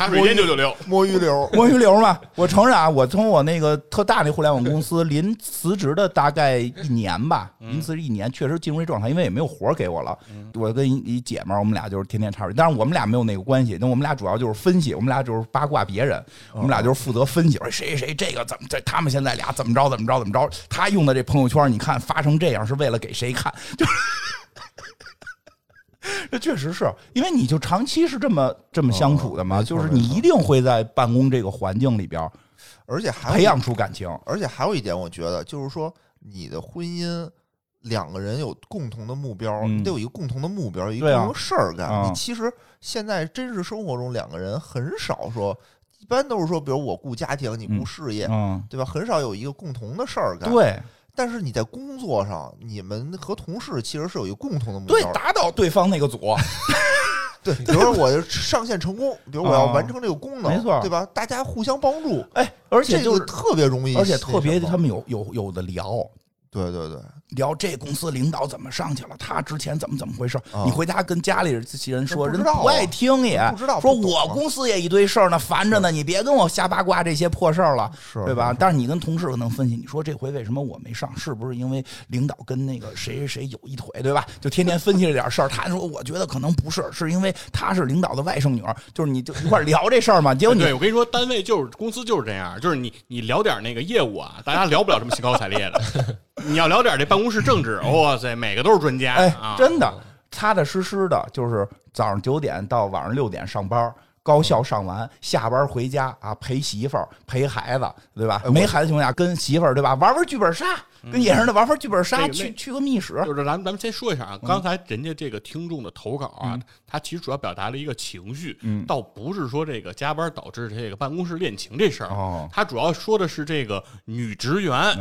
Speaker 4: 茶水间九九六，
Speaker 5: 摸鱼流，
Speaker 2: 摸鱼流嘛，我承认啊，我从我那个特大那互联网公司临辞职的大概一年吧，临辞职一年，确实进入这状态，因为也没有活儿给我了。我跟一一姐们儿，我们俩就是天天插水，但是我们俩没有那个关系，那我们俩主要就是分析，我们俩就是八卦别人，我们俩就是负责分析，说谁谁谁这个怎么这他们现在俩怎么着怎么着怎么着，他用的这朋友圈，你看发成这样是为了给谁看？就是。这确实是因为你就长期是这么这么相处的嘛，
Speaker 5: 哦
Speaker 2: 就是你一定会在办公这个环境里边
Speaker 5: 而且还
Speaker 2: 培养出感情。
Speaker 5: 而且还有一点，我觉得就是说，你的婚姻两个人有共同的目标，
Speaker 2: 嗯
Speaker 5: 你得有一个共同的目标，有一个事儿干。
Speaker 2: 啊
Speaker 5: 你其实现在真实生活中，两个人很少说一般都是说，比如我顾家庭，你顾
Speaker 2: 嗯
Speaker 5: 事业，
Speaker 2: 嗯，
Speaker 5: 对吧？很少有一个共同的事儿干。，
Speaker 2: 对
Speaker 5: 但是你在工作上，你们和同事其实是有一个共同的目
Speaker 2: 对，
Speaker 5: 标对。
Speaker 2: 打倒对方那个组，
Speaker 5: 对，比如说我上线成功，比如我要
Speaker 2: 啊
Speaker 5: 完成这个功能，
Speaker 2: 没错
Speaker 5: 对吧？大家互相帮助，
Speaker 2: 哎，而且
Speaker 5: 这个
Speaker 2: 就，
Speaker 5: 特别容易，
Speaker 2: 而且特别他们有有有的聊。
Speaker 5: 对对对，
Speaker 2: 聊这公司领导怎么上去了，他之前怎么怎么回事？
Speaker 5: 啊
Speaker 2: 你回家跟家里这些人说，人
Speaker 5: 不
Speaker 2: 爱听也
Speaker 5: 不知道
Speaker 2: 说我公司也一堆事儿呢，烦着呢，你别跟我瞎八卦这些破事儿了，
Speaker 5: 是
Speaker 2: 对吧
Speaker 5: 是？
Speaker 2: 但是你跟同事可能分析，你说这回为什么我没上？是不是因为领导跟那个谁谁谁有一腿，对吧？就天天分析这点事儿。他说，我觉得可能不是，是因为他是领导的外甥女儿，就是你就一块儿聊这事儿嘛。结果你
Speaker 4: 对，我跟你说，单位就是公司就是这样，就是你你聊点那个业务啊，大家聊不了这么兴高采烈的。你要聊点这办公室政治，哇塞，每个都是专家
Speaker 2: 哎
Speaker 4: 啊，，
Speaker 2: 真的踏踏实实的，就是早上九点到晚上六点上班。高校上完，下班回家啊，陪媳妇儿、陪孩子，对吧？没孩子情况下，跟媳妇儿对吧？玩玩剧本杀，跟野人的玩玩剧本杀，去去个密室，
Speaker 4: 就是咱们咱们先说一下
Speaker 2: 嗯。
Speaker 4: 啊，刚才人家这个听众的投稿啊，他其实主要表达了一个情绪，
Speaker 2: 嗯。
Speaker 4: 倒不是说这个加班导致这个办公室恋情这事儿，
Speaker 2: 哦。
Speaker 4: 他主要说的是这个女职员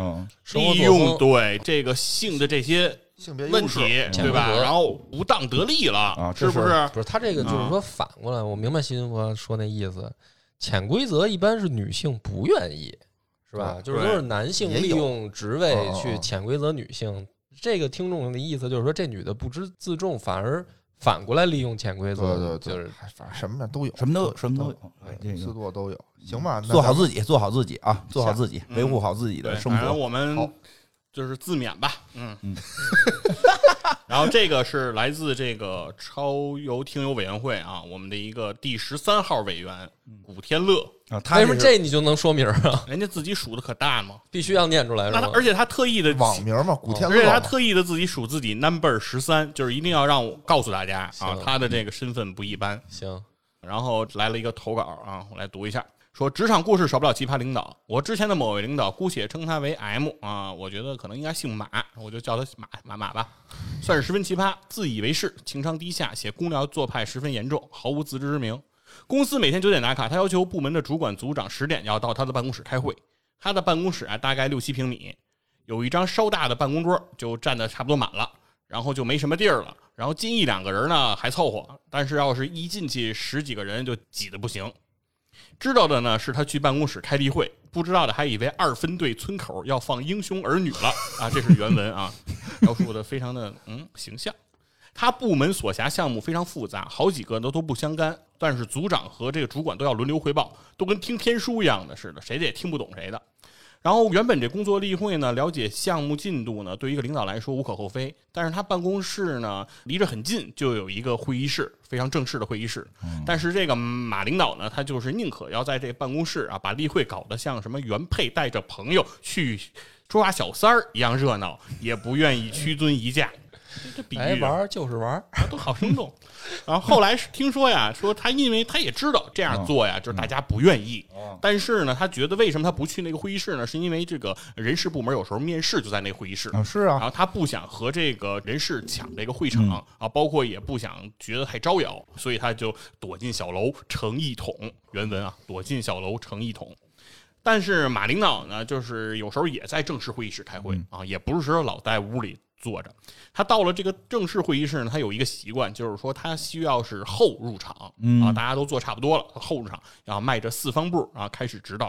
Speaker 4: 利用对这个性的这些
Speaker 5: 性别
Speaker 4: 问
Speaker 5: 优势
Speaker 4: 题，对吧？然后不当得利了，
Speaker 2: 啊是
Speaker 4: 是不是？
Speaker 3: 不是他这个就是说反过来，我明白新哥说那意思。潜规则一般是女性不愿意，是吧？就是都是男性利用职位去
Speaker 5: 哦
Speaker 3: 潜规则女性。这个听众的意思就是说，这女的不知自重，反而反过来利用潜规则，
Speaker 5: 对对，
Speaker 3: 就是
Speaker 5: 哎反正什么的都有，
Speaker 2: 什么都有，什么都有。哎，这
Speaker 5: 四
Speaker 2: 个
Speaker 5: 座都有，行吧？那
Speaker 2: 做好自己，做好自己啊，做好自己，
Speaker 4: 嗯
Speaker 2: 维护好自己，的生活。
Speaker 4: 我们
Speaker 5: 好
Speaker 4: 就是自勉吧，嗯
Speaker 2: 嗯。
Speaker 4: 然后这个是来自这个超游听友委员会啊，我们的一个第十三号委员古天乐，
Speaker 2: 啊，他
Speaker 3: 为什么这你就能说名儿啊？
Speaker 4: 人家自己数的可大嘛，
Speaker 3: 必须要念出来是吗？
Speaker 4: 那他而且他特意的
Speaker 5: 网名嘛，古天乐
Speaker 4: 而且他，特意的自己数自己 number 十三，就是一定要让我告诉大家啊，他的这个身份不一般。
Speaker 3: 行，
Speaker 4: 然后来了一个投稿啊，我来读一下，说职场故事少不了奇葩领导。我之前的某位领导，姑且称他为 M 啊，我觉得可能应该姓马，我就叫他马马马吧，算是十分奇葩，自以为是，情商低下，且公僚做派十分严重，毫无自知之明。公司每天九点打卡，他要求部门的主管组长十点要到他的办公室开会。他的办公室啊，大概六七平米，有一张稍大的办公桌，就占的差不多满了。然后就没什么地儿了。然后进一两个人呢还凑合，但是要是一进去十几个人就挤得不行。知道的呢是他去办公室开例会，不知道的还以为二分队村口要放《英雄儿女》了啊！这是原文啊，描述的非常的嗯形象。他部门所辖项目非常复杂，好几个都都不相干，但是组长和这个主管都要轮流汇报，都跟听天书一样的似的，谁的也听不懂谁的。然后原本这工作例会呢，了解项目进度呢，对于一个领导来说无可厚非。但是他办公室呢离着很近，就有一个会议室，非常正式的会议室。但是这个马领导呢，他就是宁可要在这办公室啊，把例会搞得像什么原配带着朋友去抓小三儿一样热闹，也不愿意屈尊一驾。这这比喻
Speaker 3: 玩儿就是玩
Speaker 4: 都好生动。然后后来是听说呀，说他因为他也知道这样做呀，就是大家不愿意。但是呢，他觉得为什么他不去那个会议室呢？是因为这个人事部门有时候面试就在那个会议室。
Speaker 2: 啊，是啊，
Speaker 4: 然后他不想和这个人事抢这个会场、啊，包括也不想觉得太招摇，所以他就躲进小楼成一统。原文啊，躲进小楼成一统。但是马领导呢，就是有时候也在正式会议室开会、啊，也不是说老在屋里坐着。他到了这个正式会议室呢，他有一个习惯，就是说他需要是后入场、啊，大家都坐差不多了，后入场，然后迈着四方步啊开始指导。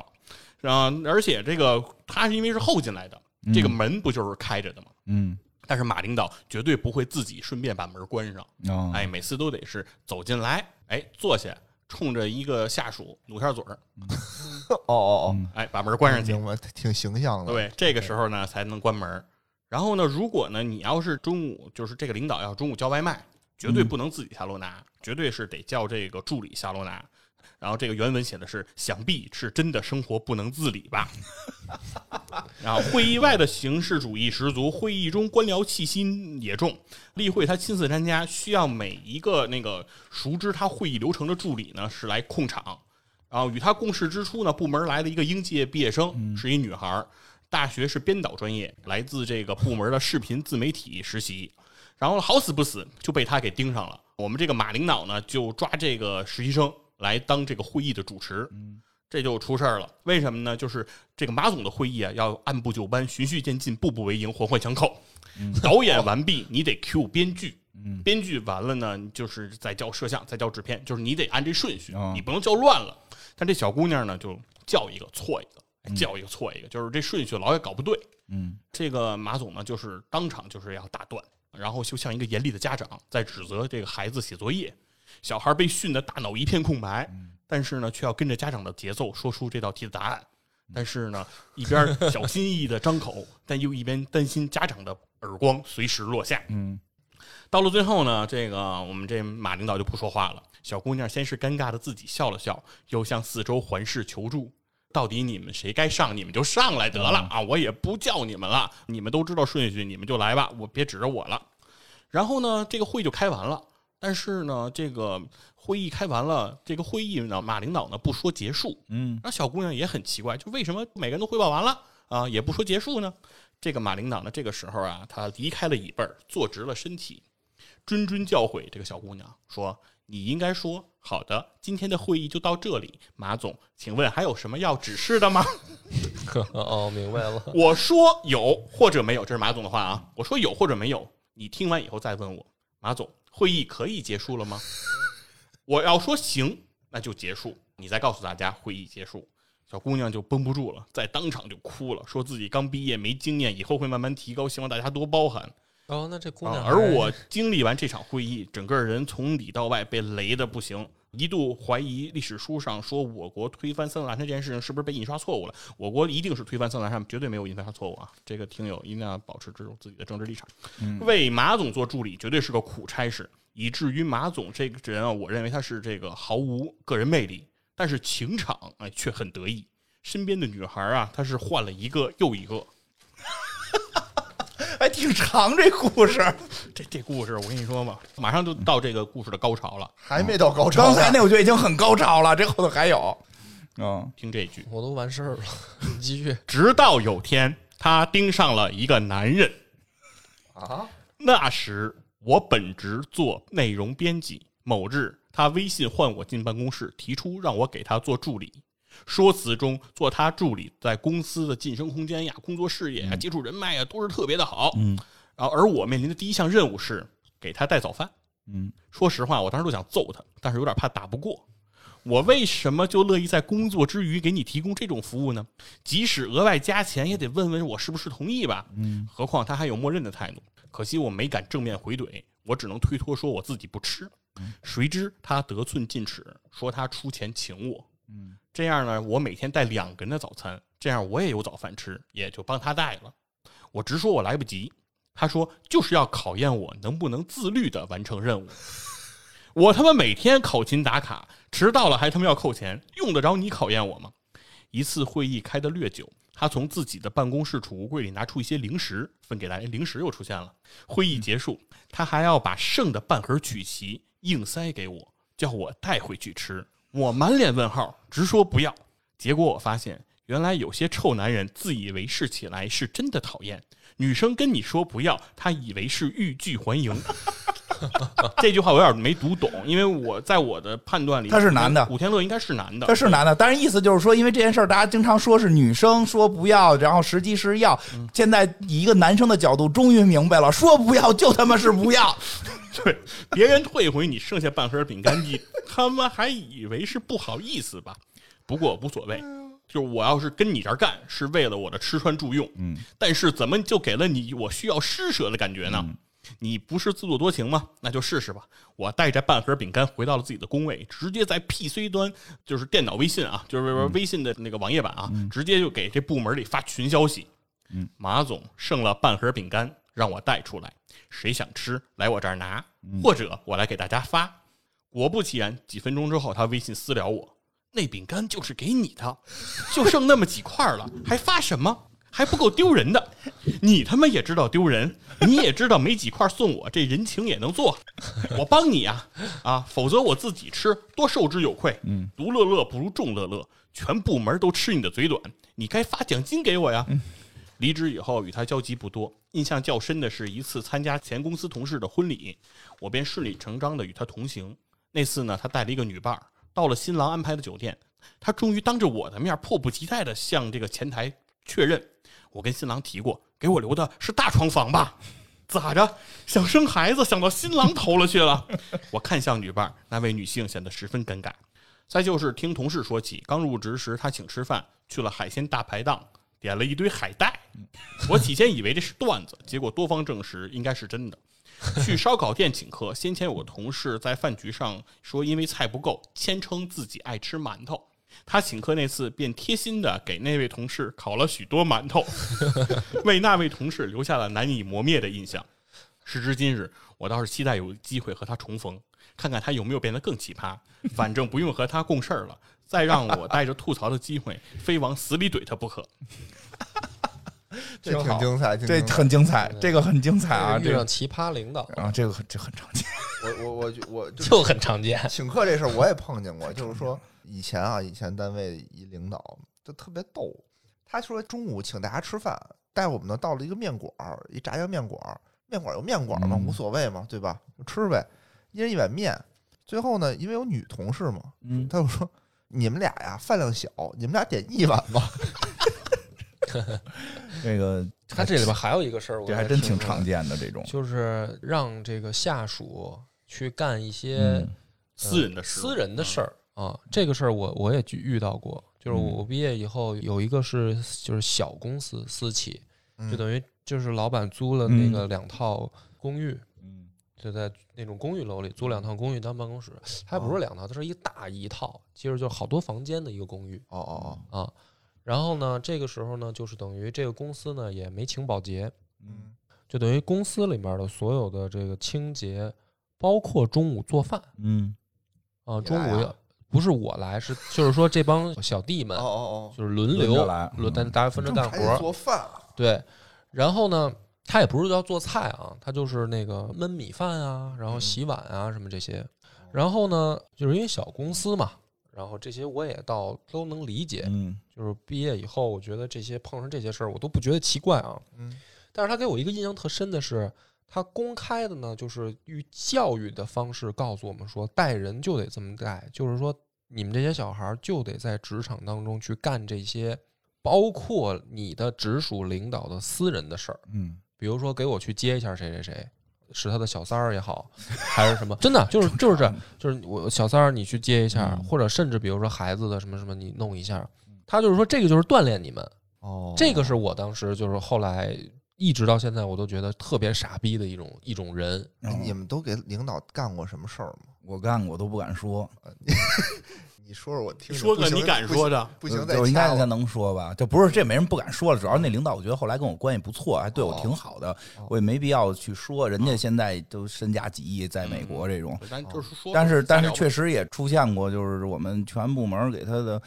Speaker 4: 啊，而且这个他是因为是后进来的，这个门不就是开着的吗？
Speaker 2: 嗯
Speaker 4: 但是马领导绝对不会自己顺便把门关上，
Speaker 2: 啊，
Speaker 4: 哎，每次都得是走进来，哎，坐下，冲着一个下属努下嘴儿，
Speaker 5: 哦哦哦，
Speaker 4: 哎，把门关上去。
Speaker 5: 挺形象的。
Speaker 4: 对，这个时候呢才能关门。然后呢，如果呢你要是中午，就是这个领导要中午叫外卖，绝对不能自己下楼拿，绝对是得叫这个助理下楼拿。然后这个原文写的是，想必是真的生活不能自理吧。然后会议外的形式主义十足，会议中官僚气息也重。例会他亲自参加，需要每一个那个熟知他会议流程的助理呢是来控场。然后与他共事之初呢，部门来了一个应届毕业生，是一女孩儿，大学是编导专业，来自这个部门的视频自媒体实习。然后好死不死就被他给盯上了。我们这个马领导呢，就抓这个实习生来当这个会议的主持。这就出事儿了。为什么呢？就是这个马总的会议啊，要按部就班、循序渐进、步步为营、环环相扣。导演完毕，你得 Q 编剧。
Speaker 2: 嗯
Speaker 4: 编剧完了呢，就是再叫摄像，再叫制片，就是你得按这顺序，
Speaker 2: 哦
Speaker 4: 你不能叫乱了。但这小姑娘呢，就叫一个错一个，
Speaker 2: 嗯
Speaker 4: 叫一个错一个，就是这顺序老也搞不对。
Speaker 2: 嗯
Speaker 4: 这个马总呢，就是当场就是要打断，然后就像一个严厉的家长在指责这个孩子写作业。小孩被训得大脑一片空白，但是呢，却要跟着家长的节奏说出这道题的答案。但是呢，一边小心翼翼的张口，但又一边担心家长的耳光随时落下。
Speaker 2: 嗯
Speaker 4: 到了最后呢，这个我们这马领导就不说话了。小姑娘先是尴尬的自己笑了笑，又向四周环视求助。到底你们谁该上，你们就上来得了啊！我也不叫你们了，你们都知道顺序，你们就来吧，我别指着我了。然后呢，这个会就开完了。但是呢，这个会议开完了，这个会议呢，马领导呢不说结束，
Speaker 2: 嗯
Speaker 4: 那小姑娘也很奇怪，就为什么每个人都汇报完了啊，也不说结束呢？这个马领导呢，这个时候啊，他离开了椅背儿，坐直了身体，谆谆教诲这个小姑娘说：“你应该说好的，今天的会议就到这里。马总，请问还有什么要指示的吗？”
Speaker 3: 哦，明白了。
Speaker 4: 我说有或者没有，这是马总的话啊。我说有或者没有，你听完以后再问我，马总，会议可以结束了吗？我要说行，那就结束。你再告诉大家会议结束。小姑娘就绷不住了，在当场就哭了，说自己刚毕业没经验，以后会慢慢提高，希望大家多包涵。
Speaker 3: 哦，那这姑娘还，
Speaker 4: 而我经历完这场会议，整个人从里到外被雷的不行，一度怀疑历史书上说我国推翻三座大山这件事情是不是被印刷错误了。我国一定是推翻三座大山，绝对没有印刷错误啊！这个听友一定要保持这种自己的政治立场。为马总做助理绝对是个苦差事，以至于马总这个人啊，我认为他是这个毫无个人魅力，但是情场哎却很得意。身边的女孩啊，他是换了一个又一个。
Speaker 2: 还挺长这故事。
Speaker 4: 这这故事我跟你说嘛，马上就到这个故事的高潮了。
Speaker 5: 还没到高潮呢。
Speaker 2: 刚才那我觉得已经很高潮了，这后头还有。嗯
Speaker 4: 听这句，
Speaker 3: 我都完事儿了，你继续。
Speaker 4: 直到有天，他盯上了一个男人。
Speaker 5: 啊，
Speaker 4: 那时我本职做内容编辑，某日他微信唤我进办公室，提出让我给他做助理。说辞中，做他助理在公司的晋升空间呀、工作视野呀、接触人脉呀，都是特别的好。
Speaker 2: 嗯
Speaker 4: 然后，而我面临的第一项任务是给他带早饭。
Speaker 2: 嗯
Speaker 4: 说实话，我当时都想揍他，但是有点怕打不过。我为什么就乐意在工作之余给你提供这种服务呢？即使额外加钱，也得问问我是不是同意吧。
Speaker 2: 嗯
Speaker 4: 何况他还有默认的态度，可惜我没敢正面回怼，我只能推脱说我自己不吃。谁知他得寸进尺，说他出钱请我。
Speaker 2: 嗯
Speaker 4: 这样呢，我每天带两个人的早餐，这样我也有早饭吃，也就帮他带了。我直说我来不及，他说就是要考验我能不能自律的完成任务。我他妈每天考勤打卡，迟到了还他妈要扣钱，用得着你考验我吗？一次会议开得略久，他从自己的办公室储物柜里拿出一些零食分给大家，零食又出现了。会议结束，他还要把剩的半盒曲奇硬塞给我，叫我带回去吃。我满脸问号，直说不要。结果我发现，原来有些臭男人自以为是起来是真的讨厌。女生跟你说不要，他以为是欲拒还迎。这句话我有点没读懂，因为我在我的判断里，
Speaker 2: 他是男的
Speaker 4: 古天乐应该是男的，
Speaker 2: 他是男的，但是意思就是说，因为这件事儿，大家经常说是女生说不要，然后实际是要。现在以一个男生的角度，终于明白了，说不要就他妈是不要。
Speaker 4: 对，别人退回你剩下半盒饼干，机他妈还以为是不好意思吧？不过无所谓，就是我要是跟你这儿干，是为了我的吃穿住用，
Speaker 2: 嗯，
Speaker 4: 但是怎么就给了你我需要施舍的感觉呢？你不是自作多情吗？那就试试吧。我带着半盒饼干回到了自己的工位，直接在 PC 端，就是电脑微信啊，就是微信的那个网页版啊，直接就给这部门里发群消息。
Speaker 2: 嗯，
Speaker 4: 马总剩了半盒饼干，让我带出来，谁想吃来我这儿拿，或者我来给大家发。果不其然，几分钟之后，他微信私聊我，那饼干就是给你的，就剩那么几块了，还发什么？还不够丢人的，你他妈也知道丢人，你也知道没几块送我，这人情也能做，我帮你啊啊，否则我自己吃多受之有愧。
Speaker 2: 嗯，
Speaker 4: 独乐乐不如众乐乐，全部门都吃你的嘴短，你该发奖金给我呀。离职以后与他交集不多，印象较深的是一次参加前公司同事的婚礼，我便顺理成章的与他同行。那次呢，他带了一个女伴儿，到了新郎安排的酒店，他终于当着我的面迫不及待的向这个前台确认，我跟新郎提过，给我留的是大床房吧？咋着？想生孩子，想到新郎头了去了？我看向女伴，那位女性显得十分尴尬。再就是听同事说起，刚入职时他请吃饭，去了海鲜大排档，点了一堆海带。我起先以为这是段子，结果多方证实应该是真的。去烧烤店请客，先前有个同事在饭局上说，因为菜不够，谦称自己爱吃馒头。他请客那次便贴心的给那位同事烤了许多馒头，为那位同事留下了难以磨灭的印象。时至今日，我倒是期待有机会和他重逢，看看他有没有变得更奇葩。反正不用和他共事儿了，再让我带着吐槽的机会，非往死里怼他不可。
Speaker 5: 这挺精彩，
Speaker 2: 这很精彩，这个很精彩啊！
Speaker 3: 遇
Speaker 2: 这个
Speaker 3: 上奇葩领导
Speaker 2: 啊，这个很这很常见。
Speaker 5: 我我我就我就
Speaker 3: 就很常见。
Speaker 5: 请客这事儿我也碰见过，就是说以前啊，以前单位一领导就特别逗，他说中午请大家吃饭，带我们呢到了一个面馆儿，一炸酱面馆儿，面馆儿有面馆儿嘛，
Speaker 2: 嗯
Speaker 5: 无所谓嘛，对吧？就吃呗，一人一碗面。最后呢，因为有女同事嘛，
Speaker 2: 嗯，
Speaker 5: 他就说你们俩呀饭量小，你们俩点一碗吧。
Speaker 2: 那个
Speaker 3: 他这里边还有一个事儿，我
Speaker 2: 这还真挺常见的这种。
Speaker 3: 就是让这个下属去干一些
Speaker 2: 嗯
Speaker 4: 私人的事，
Speaker 3: 私人的事儿啊。这个事儿我我也遇遇到过，就是
Speaker 2: 嗯。
Speaker 3: 我毕业以后有一个是就是小公司私企，就
Speaker 5: 嗯。
Speaker 3: 等于就是老板租了那个两套公寓，
Speaker 2: 嗯。
Speaker 3: 就在那种公寓楼里租两套公寓当办公室，它还不是两套，它是一大一套，其实就是好多房间的一个公寓
Speaker 5: 哦哦哦。
Speaker 3: 啊。然后呢，这个时候呢，就是等于这个公司呢也没请保洁，
Speaker 5: 嗯。
Speaker 3: 就等于公司里面的所有的这个清洁，包括中午做饭
Speaker 2: 嗯。
Speaker 3: 啊中午要不是我来，是就是说这帮小弟们
Speaker 5: 哦哦哦，
Speaker 3: 就是轮流
Speaker 2: 来
Speaker 3: 轮，
Speaker 2: 嗯
Speaker 3: 大大家分着干活儿，
Speaker 5: 做饭啊，
Speaker 3: 对。然后呢，他也不是要做菜啊，他就是那个焖米饭啊，然后
Speaker 5: 嗯
Speaker 3: 洗碗啊什么这些。然后呢，就是因为小公司嘛，然后这些我也倒都能理解。
Speaker 2: 嗯
Speaker 3: 就是毕业以后，我觉得这些碰上这些事儿，我都不觉得奇怪啊。
Speaker 5: 嗯
Speaker 3: 但是他给我一个印象特深的是，他公开的呢，就是以教育的方式告诉我们说，带人就得这么带，就是说你们这些小孩儿就得在职场当中去干这些，包括你的直属领导的私人的事儿，
Speaker 2: 嗯
Speaker 3: 比如说给我去接一下谁谁谁。是他的小三儿也好，还是什么？真的就是就是这，就是我小三儿，你去接一下，
Speaker 2: 嗯
Speaker 3: 或者甚至比如说孩子的什么什么，你弄一下。他就是说这个就是锻炼你们，
Speaker 5: 哦，
Speaker 3: 这个是我当时就是后来一直到现在我都觉得特别傻逼的一种一种人。
Speaker 5: 哎你们都给领导干过什么事儿吗？
Speaker 2: 我干过都不敢说，
Speaker 5: 你说说我听听。
Speaker 4: 说
Speaker 5: 不行
Speaker 4: 个你敢说的，
Speaker 5: 不行，不行再
Speaker 2: 就应该才
Speaker 5: 掐了
Speaker 2: 能说吧。就不是这没人不敢说了，主要是那领导我觉得后来跟我关系不错，还对我挺好的，
Speaker 5: 哦
Speaker 2: 我也没必要去说。人家现在都身价几亿，在美国这种，
Speaker 4: 咱就是说，
Speaker 2: 但是但是确实也出现过，就是我们全部门给他的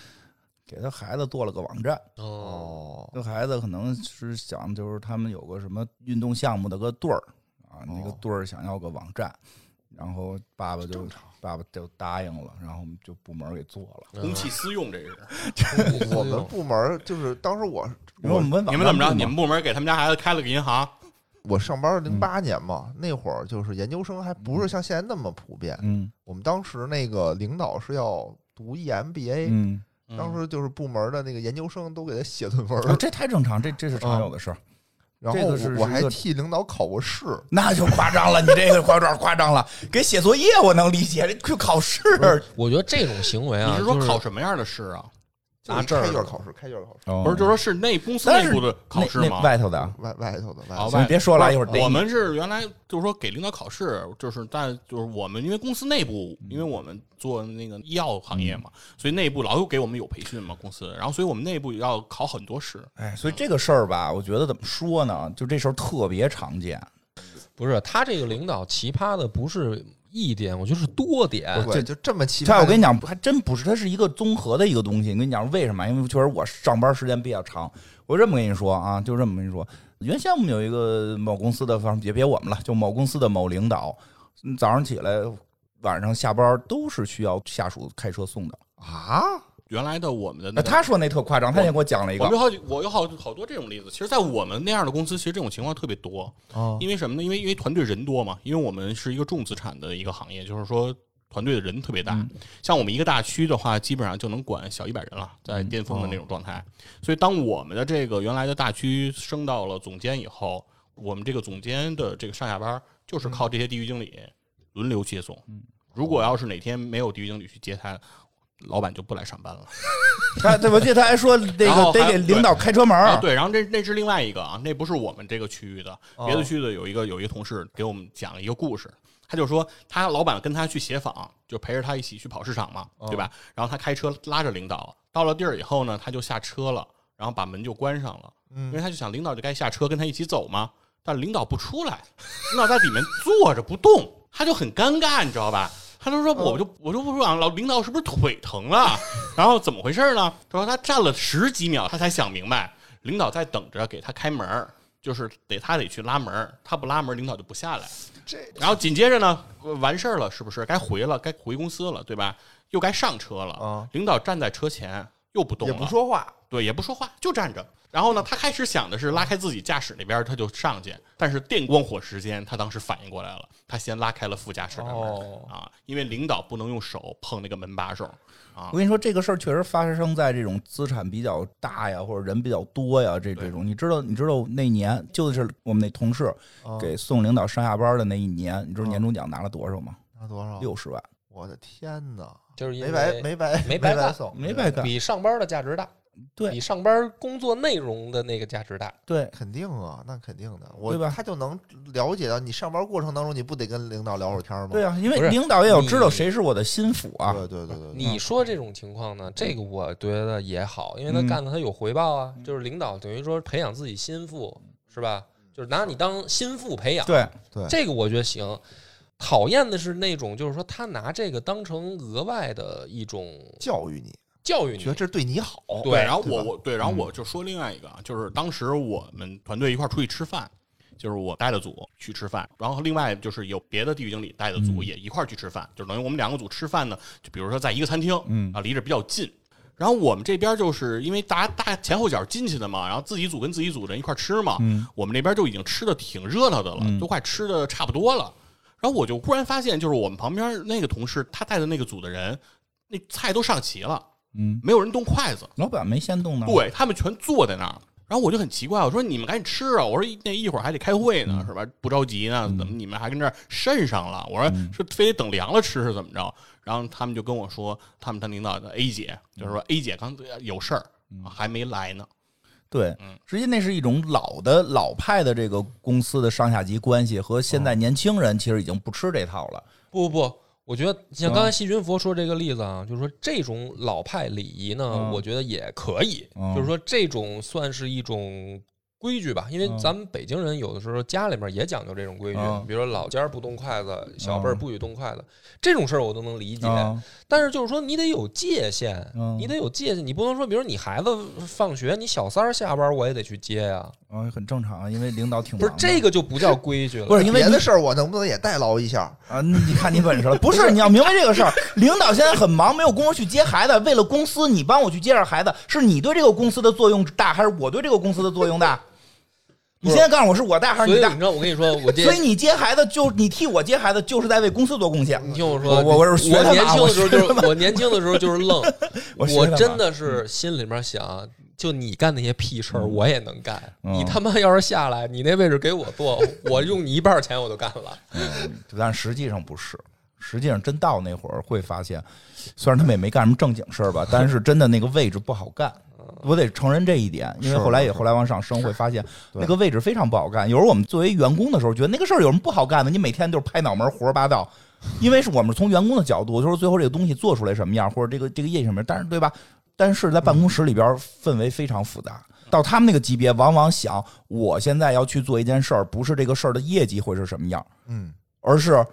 Speaker 2: 给他孩子做了个网站，
Speaker 3: 哦，
Speaker 5: 哦，
Speaker 2: 这孩子可能是想就是他们有个什么运动项目的个队儿啊，那个
Speaker 5: 哦。
Speaker 2: 队儿想要个网站，然后爸爸就爸爸就答应了，然后我们就部门给做了。
Speaker 4: 公器私用，这是
Speaker 3: 嗯
Speaker 5: 我们部门就是当时我
Speaker 2: 我们
Speaker 4: 你们怎么着？你们部门给他们家孩子开了个银行，
Speaker 5: 我上班
Speaker 2: 嗯
Speaker 5: 零八年嘛，那会儿就是研究生还不是像现在那么普遍。
Speaker 2: 嗯。
Speaker 5: 我们当时那个领导是要读 E EMBA，、
Speaker 2: 嗯，
Speaker 4: 嗯
Speaker 5: 当时就是部门的那个研究生都给他写论文了，
Speaker 2: 啊这太正常，这这是常有的事儿。
Speaker 5: 然后我我还替领导考过试。
Speaker 2: 那就夸张了，你这个夸张夸张了。给写作业我能理解，这去考试，
Speaker 3: 我觉得这种行为啊，
Speaker 4: 你是说考什么样的试啊？
Speaker 5: 就是
Speaker 3: 拿证儿
Speaker 5: 开卷考试，开卷考试，
Speaker 2: 不
Speaker 4: 不是，就说是内公司内部的考试
Speaker 2: 那那
Speaker 4: 吗？
Speaker 2: 外头的啊，
Speaker 5: 外外头的外
Speaker 4: 哦
Speaker 5: 头的。
Speaker 2: 行别说了，一会儿
Speaker 4: 我们是原来就是说给领导考试，就是但就是我们因为公司内部，
Speaker 2: 嗯
Speaker 4: 因为我们做那个医药行业嘛，所以内部老有给我们有培训嘛，公司，然后所以我们内部要考很多试。
Speaker 2: 哎，所以这个事儿吧，我觉得怎么说呢？就这事儿特别常见。
Speaker 3: 不是他这个领导奇葩的不是一点，我觉得是多点。
Speaker 5: 对，就这么奇葩。
Speaker 2: 我跟你讲，还真不是，它是一个综合的一个东西。我跟你讲为什么？因为确实我上班时间比较长。我这么跟你说啊，就这么跟你说，原先我们有一个某公司的，反正也别我们了，就某公司的某领导，嗯早上起来、晚上下班都是需要下属开车送的。
Speaker 5: 啊，
Speaker 4: 原来的我们的那个
Speaker 2: 他说那特夸张，他也给我讲了一个
Speaker 4: 我有好几，我有好好多这种例子。其实，在我们那样的公司，其实这种情况特别多。
Speaker 5: 哦
Speaker 4: 因为什么呢？因为因为团队人多嘛，因为我们是一个重资产的一个行业，就是说团队的人特别大。
Speaker 2: 嗯
Speaker 4: 像我们一个大区的话，基本上就能管小一百人了，在
Speaker 2: 嗯
Speaker 4: 巅峰的那
Speaker 2: 哦
Speaker 4: 种状态。所以，当我们的这个原来的大区升到了总监以后，我们这个总监的这个上下班就是靠这些地域经理轮流接送。
Speaker 2: 嗯
Speaker 4: 如果要是哪天没有地域经理去接他，老板就不来上班了。
Speaker 2: 他对我记得他还说这
Speaker 4: 然后还
Speaker 2: 个得给领导开车门
Speaker 4: 啊，对，然后这那是另外一个啊，那不是我们这个区域的，
Speaker 2: 哦
Speaker 4: 别的区域的有一个有一个同事给我们讲了一个故事，他就说他老板跟他去协访，就陪着他一起去跑市场嘛，
Speaker 2: 哦
Speaker 4: 对吧？然后他开车拉着领导到了地儿以后呢，他就下车了，然后把门就关上了，因为他就想领导就该下车跟他一起走嘛，但领导不出来，领导在里面坐着不动，他就很尴尬，你知道吧？他就说，我就我就不说啊，老领导是不是腿疼了？然后怎么回事呢？他说他站了十几秒，他才想明白，领导在等着给他开门儿，就是得他得去拉门儿，他不拉门儿，领导就不下来。
Speaker 5: 这
Speaker 4: 然后紧接着呢，呃完事儿了，是不是该回了？该回公司了，对吧？又该上车了。
Speaker 5: 啊
Speaker 4: 领导站在车前又不动
Speaker 5: 也，不说话，
Speaker 4: 对，也不说话，就站着。然后呢，他开始想的是拉开自己驾驶那边，他就上去。但是电光火石间，他当时反应过来了，他先拉开了副驾驶的门、
Speaker 3: 哦
Speaker 4: 啊，因为领导不能用手碰那个门把手啊
Speaker 2: 我。跟你说，这个事儿确实发生在这种资产比较大呀，或者人比较多呀，这这种。你知道，你知道那年就是我们那同事
Speaker 5: 啊
Speaker 2: 给送领导上下班的那一年，你知道
Speaker 5: 啊
Speaker 2: 年终奖拿了多少吗？
Speaker 5: 拿多少？
Speaker 2: 六十万，
Speaker 5: 我的天哪！
Speaker 3: 就是因
Speaker 5: 没白
Speaker 3: 为
Speaker 5: 没白
Speaker 3: 没白干
Speaker 2: 没白干。
Speaker 3: 比上班的价值大，
Speaker 2: 对
Speaker 3: 比上班工作内容的那个价值大。
Speaker 2: 对，
Speaker 5: 肯定啊，那肯定的，我
Speaker 2: 对吧
Speaker 5: 他就能了解到你上班过程当中，你不得跟领导聊会儿天吗？
Speaker 2: 对啊，因为
Speaker 3: 不是
Speaker 2: 领导也要知道
Speaker 3: 你
Speaker 2: 谁是我的心腹啊。
Speaker 5: 对对对对对，
Speaker 3: 你说这种情况呢，这个我觉得也好，因为他
Speaker 2: 嗯
Speaker 3: 干的他有回报啊，就是领导等于说培养自己心腹，是吧？就是拿你当心腹培养，
Speaker 2: 对，
Speaker 5: 对
Speaker 3: 这个我觉得行。讨厌的是那种，就是说他拿这个当成额外的一种
Speaker 5: 教育你，
Speaker 3: 教育你。
Speaker 5: 觉得，这对你好。
Speaker 3: 对。
Speaker 4: 然后我我对，然后
Speaker 2: 嗯。
Speaker 4: 我就说另外一个啊，就是当时我们团队一块儿出去吃饭，就是我带的组去吃饭，然后另外就是有别的地域经理带的组
Speaker 2: 嗯。
Speaker 4: 也一块儿去吃饭，就等于我们两个组吃饭呢，就比如说在一个餐厅，
Speaker 2: 嗯。
Speaker 4: 啊，离着比较近。然后我们这边就是因为大家大家前后脚进去的嘛，然后自己组跟自己组人一块儿吃嘛，
Speaker 2: 嗯。
Speaker 4: 我们那边就已经吃的挺热闹的了，
Speaker 2: 嗯。
Speaker 4: 都快吃的差不多了。然后我就忽然发现，就是我们旁边那个同事他带的那个组的人，那菜都上齐了，
Speaker 2: 嗯，
Speaker 4: 没有人动筷子。
Speaker 2: 老板没先动呢。
Speaker 4: 对他们全坐在那儿。然后我就很奇怪，我说你们赶紧吃啊！我说那一会儿还得开会呢，是吧？不着急呢，怎么你们还跟这儿渗上了？我说是非得等凉了吃是怎么着？然后他们就跟我说，他们他领导的 A 姐就是说 A 姐刚有事儿，啊还没来呢。
Speaker 2: 对
Speaker 4: 嗯，
Speaker 2: 实际那是一种老的老派的这个公司的上下级关系，和现在年轻人其实已经不吃这套了。
Speaker 3: 不不不，我觉得像
Speaker 2: 嗯。
Speaker 3: 刚才细菌佛说这个例子啊，就是说这种老派礼仪呢，
Speaker 2: 嗯。
Speaker 3: 我觉得也可以，
Speaker 2: 嗯。
Speaker 3: 就是说这种算是一种规矩吧，因为
Speaker 2: 嗯
Speaker 3: 咱们北京人有的时候家里面也讲究这种规矩，
Speaker 2: 嗯
Speaker 3: 比如说老家儿不动筷子，小辈儿不许动筷子，这种事儿我都能理解。
Speaker 2: 啊
Speaker 3: 但是就是说你得有界限，
Speaker 2: 嗯
Speaker 3: 你得有界限，你不能说，比如你孩子放学，你小三儿下班我也得去接呀，
Speaker 2: 啊，很正常啊，因为领导挺
Speaker 3: 不是这个就不叫规矩了，
Speaker 2: 不是因为你
Speaker 5: 别的事儿我能不能也代劳一下？
Speaker 2: 啊，你看你本事了。不是，你要明白这个事儿，领导现在很忙，没有工夫去接孩子。为了公司，你帮我去接点孩子，是你对这个公司的作用大，还是我对这个公司的作用大？你现在告诉我是我带还是你
Speaker 3: 带你知？道，我跟你说，我这
Speaker 2: 所以你接孩子就你替我接孩子，就是在为公司做贡献。
Speaker 3: 你听我说，
Speaker 2: 我我我
Speaker 3: 年轻的时候就是我年轻的时候就是愣，
Speaker 2: 我
Speaker 3: 真的是心里面想，就你干那些屁事儿，我也能干。
Speaker 2: 嗯
Speaker 3: 你他妈要是下来，你那位置给我坐，我用你一半钱我都干了。
Speaker 2: 但实际上不是，实际上真到那会儿会发现，虽然他们也没干什么正经事儿吧，但是真的那个位置不好干。我得承认这一点，因为后来也后来往上升，会发现那个位置非常不好干。有时候我们作为员工的时候，觉得那个事儿有什么不好干的？你每天就是拍脑门胡说八道，因为是我们从员工的角度，就是最后这个东西做出来什么样，或者这个这个业绩什么样，但是对吧？但是在办公室里边氛围非常复杂。到他们那个级别，往往想我现在要去做一件事儿，不是这个事儿的业绩会是什么样，
Speaker 5: 嗯，
Speaker 2: 而是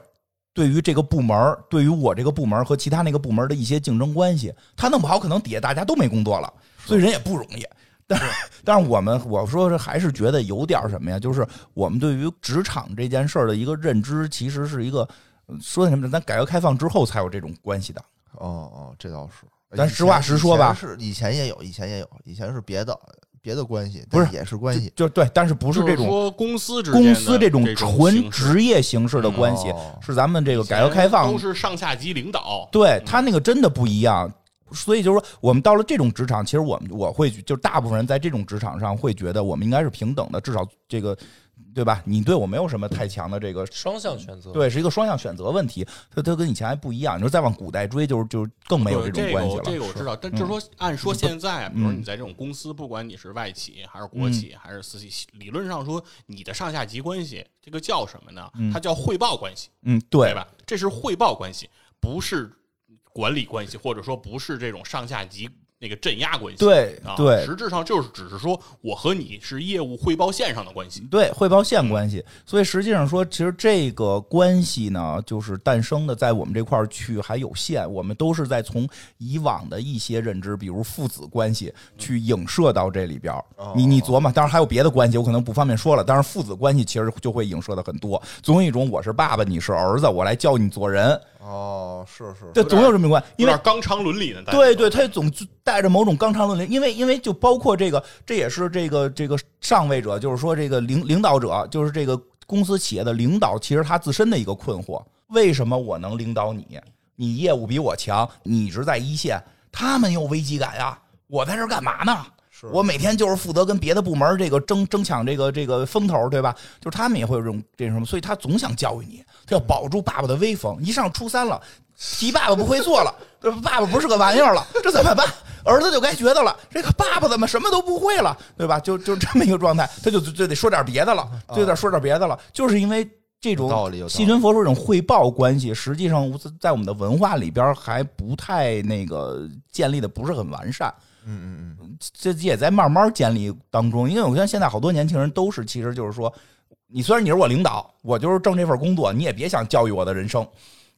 Speaker 2: 对于这个部门，对于我这个部门和其他那个部门的一些竞争关系。他弄不好，可能底下大家都没工作了，所以人也不容易。但是，但是我们我说是还是觉得有点什么呀？就是我们对于职场这件事儿的一个认知，其实是一个呃说的什么？咱改革开放之后才有这种关系的。
Speaker 5: 哦哦，这倒是。
Speaker 2: 咱实话实说吧
Speaker 5: 以前是以前也有，以前也有，以前是别的别的关系，
Speaker 2: 不是
Speaker 5: 也是关系，
Speaker 2: 就对，但是不是这种
Speaker 4: 是说公司
Speaker 2: 公司
Speaker 4: 这种
Speaker 2: 纯职业形式的关系，
Speaker 5: 哦
Speaker 2: 是咱们这个改革开放
Speaker 4: 都是上下级领导，
Speaker 2: 对他那个真的不一样。所以就是说，我们到了这种职场，其实我们我会就是大部分人在这种职场上会觉得我们应该是平等的，至少这个对吧？你对我没有什么太强的这个
Speaker 3: 双向选择。，
Speaker 2: 对，是一个双向选择问题，它它跟以前还不一样。你说再往古代追，就是就是更没有
Speaker 4: 这
Speaker 2: 种关系了。
Speaker 4: 这个我这个我知道，但就是说，按说现在，比如说你在这种公司，不管你是外企还是国企还是私企，理论上说，你的上下级关系，这个叫什么呢？它叫汇报关系，
Speaker 2: 嗯，对，
Speaker 4: 对吧？这是汇报关系，不是管理关系，或者说不是这种上下级那个镇压关系。啊，
Speaker 2: 对对
Speaker 4: 实质上就是只是说我和你是业务汇报线上的关系。
Speaker 2: 对，汇报线关系。所以实际上说，其实这个关系呢，就是诞生的在我们这块儿去还有限。我们都是在从以往的一些认知，比如父子关系，去影射到这里边儿。你你琢磨，当然还有别的关系，我可能不方便说了。但是父子关系其实就会影射的很多。总有一种我是爸爸，你是儿子，我来教你做人，
Speaker 5: 哦，是是，
Speaker 2: 这总有这么一关，因为
Speaker 4: 有点纲常伦理呢。
Speaker 2: 对对，他总带着某种纲常伦理，因为因为就包括这个，这也是这个这个上位者，就是说这个领领导者，就是这个公司企业的领导，其实他自身的一个困惑：为什么我能领导你？你业务比我强，你一直在一线，他们有危机感呀，我在这干嘛呢？
Speaker 5: 是
Speaker 2: 我每天就是负责跟别的部门这个争争抢这个这个风头，对吧？就是他们也会有这种这种什么，所以他总想教育你，他要保住爸爸的威风。一上初三了，提爸爸不会做了，对吧？爸爸不是个玩意儿了，这怎么办？儿子就该觉得了，这个爸爸怎么什么都不会了，对吧？就就这么一个状态，他就就就得说点别的了，就得说点别的了，就是因为这种细菌佛说这种汇报关系，实际上在我们的文化里边还不太那个建立的不是很完善。
Speaker 5: 嗯嗯嗯，
Speaker 2: 这也在慢慢建立当中，因为我看现在好多年轻人都是，其实就是说，你虽然你是我领导，我就是挣这份工作，你也别想教育我的人生，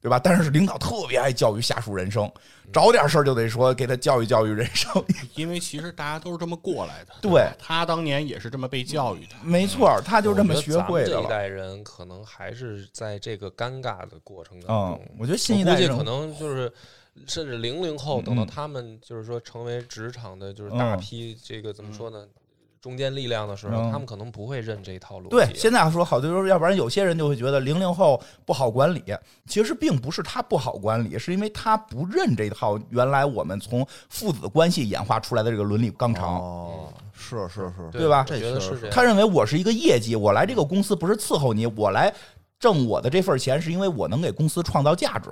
Speaker 2: 对吧？但是领导特别爱教育下属人生，找点事儿就得说给他教育教育人生，
Speaker 4: 因为其实大家都是这么过来的。
Speaker 2: 对
Speaker 4: 他当年也是这么被教育的。
Speaker 2: 没错，他就这么学
Speaker 3: 会的咱们这一。代人可能还是在这个尴尬的过程当
Speaker 2: 嗯
Speaker 3: 中。，
Speaker 2: 我觉得新一代人
Speaker 3: 估计可能就是，甚至零零后，等到
Speaker 2: 嗯
Speaker 3: 他们就是说成为职场的，就是
Speaker 2: 嗯
Speaker 3: 大批这个怎么说呢，中坚力量的时候，
Speaker 2: 嗯
Speaker 3: 他们可能不会认这一套路。
Speaker 2: 对，现在说好多时候，要不然有些人就会觉得零零后不好管理，其实并不是他不好管理，是因为他不认这套原来我们从父子关系演化出来的这个伦理纲常。
Speaker 5: 哦，是是是，
Speaker 2: 对吧
Speaker 3: 我觉得
Speaker 5: 这确实
Speaker 3: 是这样。
Speaker 2: 他认为我是一个业绩，我来这个公司不是伺候你，我来挣我的这份钱，是因为我能给公司创造价值。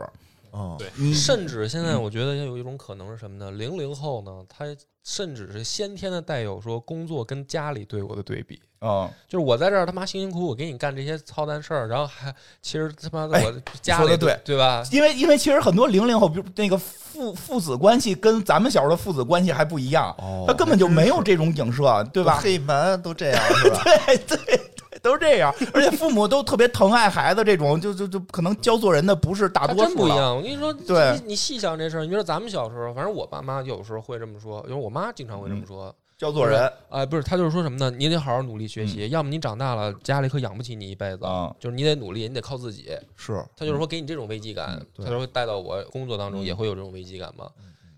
Speaker 5: 嗯，
Speaker 4: 对
Speaker 3: 甚至现在我觉得有一种可能是什么呢？零零后呢，他甚至是先天的带有说工作跟家里对我的对比。
Speaker 2: 嗯，
Speaker 3: 就是我在这儿他妈辛辛苦苦给你干这些操蛋事儿，然后还其实他妈的
Speaker 2: 哎
Speaker 3: 我家里
Speaker 2: 说得对
Speaker 3: 对吧？
Speaker 2: 因为因为其实很多零零后，比如那个父父子关系跟咱们小时候的父子关系还不一样，
Speaker 5: 哦
Speaker 2: 他根本就没有这种影射，对吧？
Speaker 5: 黑门都这样 是吧？
Speaker 2: 对对对，都是这样，而且父母都特别疼爱孩子，这种就就就可能教做人的不是大多数。
Speaker 3: 真不一样。我跟你说，
Speaker 2: 对
Speaker 3: 你你细想这事儿，你说咱们小时候，反正我爸妈有时候会这么说，因为我妈经常会这么说。
Speaker 2: 教做人，
Speaker 3: 哎，不是，他就是说什么呢？你得好好努力学习，要么你长大了家里可养不起你一辈子，
Speaker 2: 啊
Speaker 3: 就是你得努力，你得靠自己。
Speaker 5: 是，
Speaker 3: 他就是说给你这种危机感，
Speaker 5: 对
Speaker 3: 他说会带到我工作当中也会有这种危机感嘛。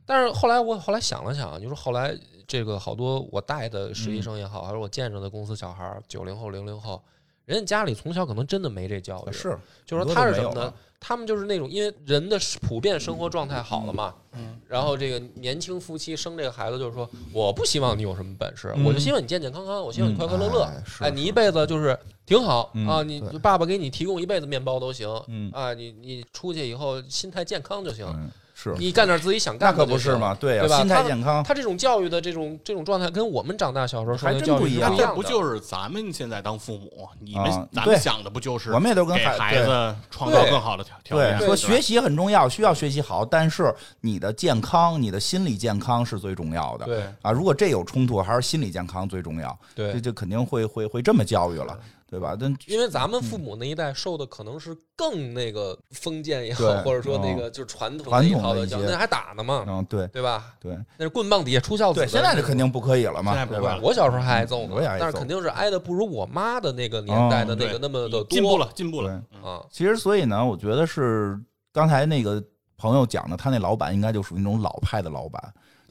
Speaker 3: 但是后来我后来想了想，就是后来这个好多我带的实习生也好，还是我见着的公司小孩儿，九零后、零零后，人家家里从小可能真的没这教育，
Speaker 2: 是
Speaker 3: 就是说他是什么呢？他们就是那种因为人的普遍生活状态好了嘛，
Speaker 4: 嗯，
Speaker 3: 然后这个年轻夫妻生这个孩子，就是说我不希望你有什么本事，
Speaker 2: 嗯
Speaker 3: 我就希望你健健康康，我希望你快快乐乐。
Speaker 5: 哎
Speaker 3: 你一辈子就是挺好
Speaker 2: 嗯
Speaker 3: 啊，你爸爸给你提供一辈子面包都行，
Speaker 2: 嗯
Speaker 3: 啊，你你出去以后心态健康就行，
Speaker 2: 嗯是，
Speaker 3: 你干点自己想干的就行
Speaker 2: 可不是嘛？对呀，
Speaker 3: 对吧
Speaker 2: 心态健康，
Speaker 3: 他这种教育的这种这种状态，跟我们长大小时候受
Speaker 2: 还
Speaker 3: 的教育
Speaker 2: 真不一样
Speaker 4: 这
Speaker 3: 不
Speaker 4: 就是咱们现在当父母，你们
Speaker 2: 啊
Speaker 4: 咱们想的不就是
Speaker 2: 我们也都跟孩
Speaker 4: 子创造更好的条条件？
Speaker 2: 对，说学习很重要，需要学习好，但是你的健康、你的心理健康是最重要的。
Speaker 3: 对
Speaker 2: 啊，如果这有冲突，还是心理健康最重要。
Speaker 3: 对
Speaker 2: 这就肯定会会会这么教育了，对吧？但
Speaker 3: 因为咱们父母那一代受的可能是更那个封建也好
Speaker 2: 对，
Speaker 3: 或者说那个就是传统那一套的教育，
Speaker 2: 传统的一些
Speaker 3: 那还打呢嘛，
Speaker 2: 嗯，对
Speaker 3: 对吧？
Speaker 2: 对
Speaker 3: 那是棍棒底下出孝子
Speaker 2: 对，现在这肯定不可以了嘛，
Speaker 4: 现在不会了
Speaker 2: 对吧？
Speaker 3: 我小时候还挨揍呢
Speaker 2: 我也挨，揍
Speaker 3: 但是肯定是挨的不如我妈的那个年代的那个那么的多。
Speaker 4: 进步了，进步了。
Speaker 2: 对
Speaker 3: 啊！
Speaker 2: 其实所以呢，我觉得是刚才那个朋友讲的，他那老板应该就属于那种老派的老板。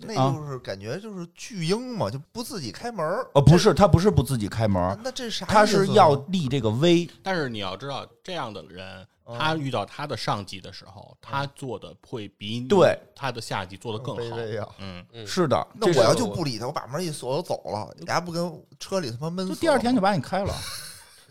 Speaker 5: 那
Speaker 2: 啊
Speaker 5: 就是感觉就是巨婴嘛，就不自己开门儿。
Speaker 2: 呃，不是，他不是不自己开门，
Speaker 5: 那这啥意思？
Speaker 2: 他是要立这个威。
Speaker 4: 但是你要知道，这样的人，
Speaker 5: 哦
Speaker 4: 他遇到他的上级的时候，他做的会比你
Speaker 2: 对
Speaker 4: 他的下级做的更好。嗯，
Speaker 3: 嗯
Speaker 2: 是的，
Speaker 5: 那我要就不理他，我把门一锁我走了，你还不跟车里他妈闷死？
Speaker 2: 就第二天就把你开了。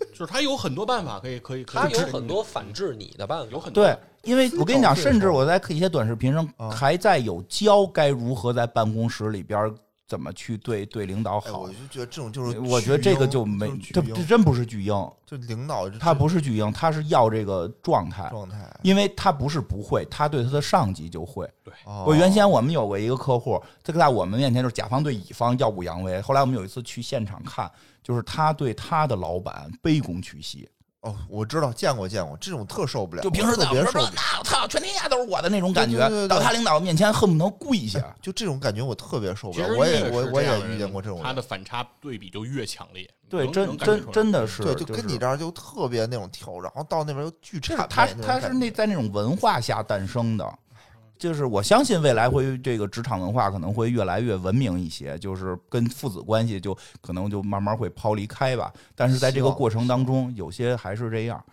Speaker 4: 就是他有很多办法可以可以可以
Speaker 3: 他有很多反制你的办法，
Speaker 4: 有很多
Speaker 2: 对，因为我跟你讲，甚至我在一些短视频上
Speaker 5: 啊
Speaker 2: 还在有教该如何在办公室里边怎么去对对领导
Speaker 5: 哎，
Speaker 2: 好
Speaker 5: 我。就觉得这种就是，
Speaker 2: 我觉得这个就没
Speaker 5: 是，巨
Speaker 2: 这这真不是巨婴，
Speaker 5: 就领导
Speaker 2: 他不是巨婴，他是要这个状态，
Speaker 5: 状态。
Speaker 2: 因为他不是不会，他对他的上级就会。
Speaker 5: 对
Speaker 2: 我原先我们有过一个客户，这个在我们面前就是甲方对乙方耀武扬威。后来我们有一次去现场看，就是他对他的老板卑躬屈膝，
Speaker 5: 哦，我知道见过见过，这种特受不了，
Speaker 2: 就平时
Speaker 5: 特
Speaker 2: 在我这说
Speaker 5: 别受不了。
Speaker 2: 那我操，全天下都是我的那种感觉
Speaker 5: 对对对，对
Speaker 2: 到他领导面前恨不得跪下。
Speaker 5: 就这种感觉，我特别受不。了我也我我也遇见过这种人，
Speaker 4: 他的反差对比就越强烈。
Speaker 2: 对，真真真的是，
Speaker 5: 对，
Speaker 2: 就
Speaker 5: 就跟你这儿就特别那种跳，然后到那边又巨
Speaker 2: 就是
Speaker 5: 谄
Speaker 2: 他他是那在那种文化下诞生的，就是我相信未来会这个职场文化可能会越来越文明一些，就是跟父子关系就可能就慢慢会抛离开吧。但是在这个过程当中，有些还是这样。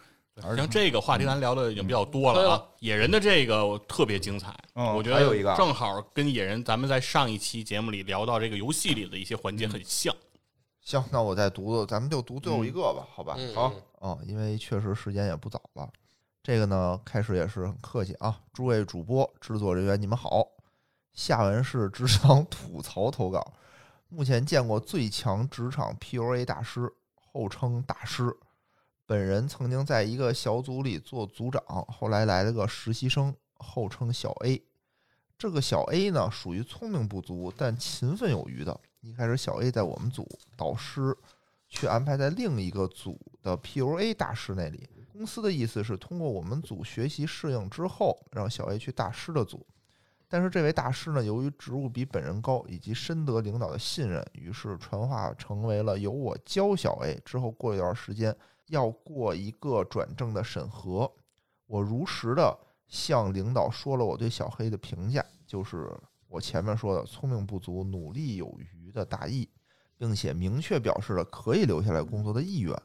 Speaker 2: 而
Speaker 4: 像这个话题咱聊的已经比较多了啊，野人的这个特别精彩，
Speaker 2: 嗯
Speaker 4: 我觉得
Speaker 2: 还有一个
Speaker 4: 正好跟野人咱们在上一期节目里聊到这个游戏里的一些环
Speaker 2: 嗯
Speaker 4: 节很像。
Speaker 5: 行，那我再读读，咱们就读最后一个吧，好吧？
Speaker 3: 嗯
Speaker 2: 好
Speaker 3: 嗯
Speaker 5: 哦，因为确实时间也不早了。这个呢，开始也是很客气啊，诸位主播、制作人员，你们好。下文是职场吐槽投稿，目前见过最强职场 PUA 大师，后称大师。本人曾经在一个小组里做组长，后来来了个实习生，后称小 A。这个小 A 呢，属于聪明不足但勤奋有余的。一开始，小 A 在我们组，导师却安排在另一个组的 PUA 大师那里。公司的意思是通过我们组学习适应之后，让小 A 去大师的组。但是这位大师呢，由于职务比本人高，以及深得领导的信任，于是传话成为了由我教小 A。之后过一段时间，要过一个转正的审核，我如实的向领导说了我对小黑的评价，就是我前面说的聪明不足、努力有余的大意，并且明确表示了可以留下来工作的意愿。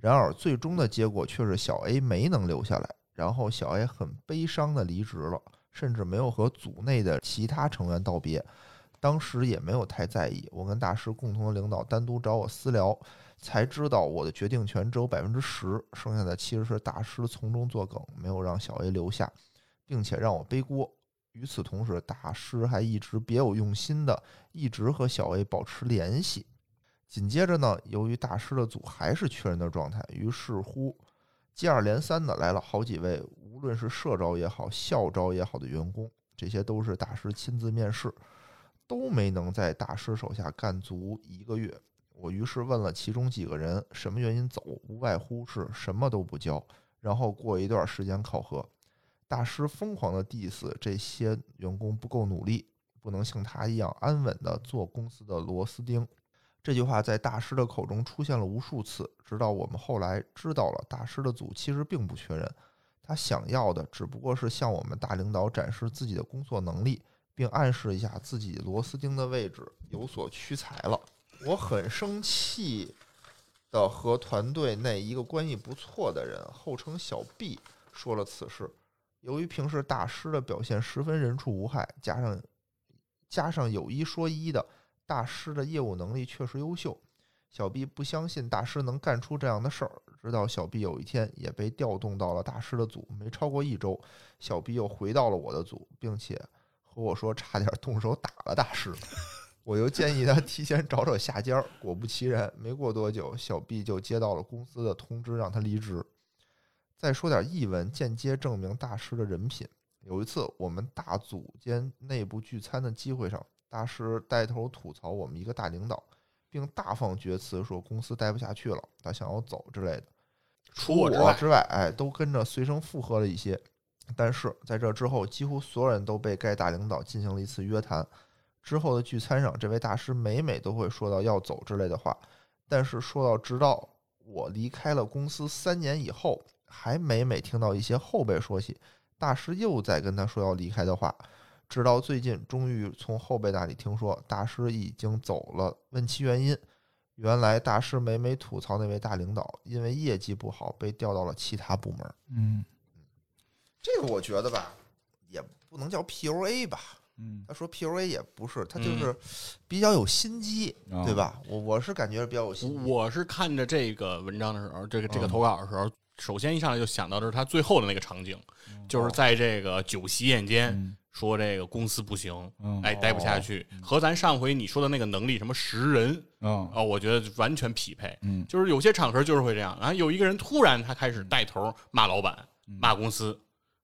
Speaker 5: 然而，最终的结果却是小 A 没能留下来，然后小 A 很悲伤的离职了，甚至没有和组内的其他成员道别。当时也没有太在意，我跟大师共同的领导单独找我私聊，才知道我的决定权只有百分之十，剩下的其实是大师从中作梗，没有让小 A 留下，并且让我背锅。与此同时，大师还一直别有用心的一直和小 A 保持联系。紧接着呢，由于大师的组还是缺人的状态，于是乎接二连三的来了好几位，无论是社招也好、校招也好的员工，这些都是大师亲自面试，都没能在大师手下干足一个月。我于是问了其中几个人什么原因走，无外乎是什么都不交。然后过一段时间考核，大师疯狂的 diss 这些员工不够努力，不能像他一样安稳的做公司的螺丝钉。这句话在大师的口中出现了无数次，直到我们后来知道了大师的组其实并不缺人，他想要的只不过是向我们大领导展示自己的工作能力，并暗示一下自己螺丝钉的位置有所屈才了。我很生气的和团队内一个关系不错的人，后称小 B，说了此事。由于平时大师的表现十分人畜无害，加上加上有一说一的，大师的业务能力确实优秀。小 B 不相信大师能干出这样的事儿，直到小 B 有一天也被调动到了大师的组，没超过一周，小 B 又回到了我的组，并且和我说差点动手打了大师。我又建议他提前找找下家，果不其然，没过多久，小 B 就接到了公司的通知，让他离职。再说点译文，间接证明大师的人品。有一次，我们大组间内部聚餐的机会上，大师带头吐槽我们一个大领导，并大放厥词说公司待不下去了，他想要走之类的。除我
Speaker 4: 之外
Speaker 5: 哎，都跟着随声附和了一些。但是在这之后，几乎所有人都被该大领导进行了一次约谈。之后的聚餐上，这位大师每每都会说到要走之类的话，但是说到直到我离开了公司三年以后，还每每听到一些后辈说起大师又在跟他说要离开的话。直到最近，终于从后辈那里听说大师已经走了。问其原因，原来大师每每吐槽那位大领导，因为业绩不好被调到了其他部门。
Speaker 2: 嗯
Speaker 5: 这个我觉得吧，也不能叫 PUA 吧。
Speaker 2: 嗯，
Speaker 5: 他说 PUA 也不是，他就
Speaker 4: 嗯
Speaker 5: 是比较有心机，
Speaker 2: 哦
Speaker 5: 对吧？我我是感觉比较有心机。
Speaker 4: 我是看着这个文章的时候，这个这个
Speaker 5: 嗯
Speaker 4: 投稿的时候，首先一上来就想到的是他最后的那个场景，就是在这个酒席宴间
Speaker 2: 嗯
Speaker 4: 说这个公司不行，
Speaker 2: 嗯
Speaker 4: 哎，待不下去，和咱上回你说的那个能力什么识人
Speaker 2: 嗯
Speaker 4: 啊，我觉得完全匹配。
Speaker 2: 嗯
Speaker 4: 就是有些场合就是会这样，然后有一个人突然他开始带头骂老板、骂公司，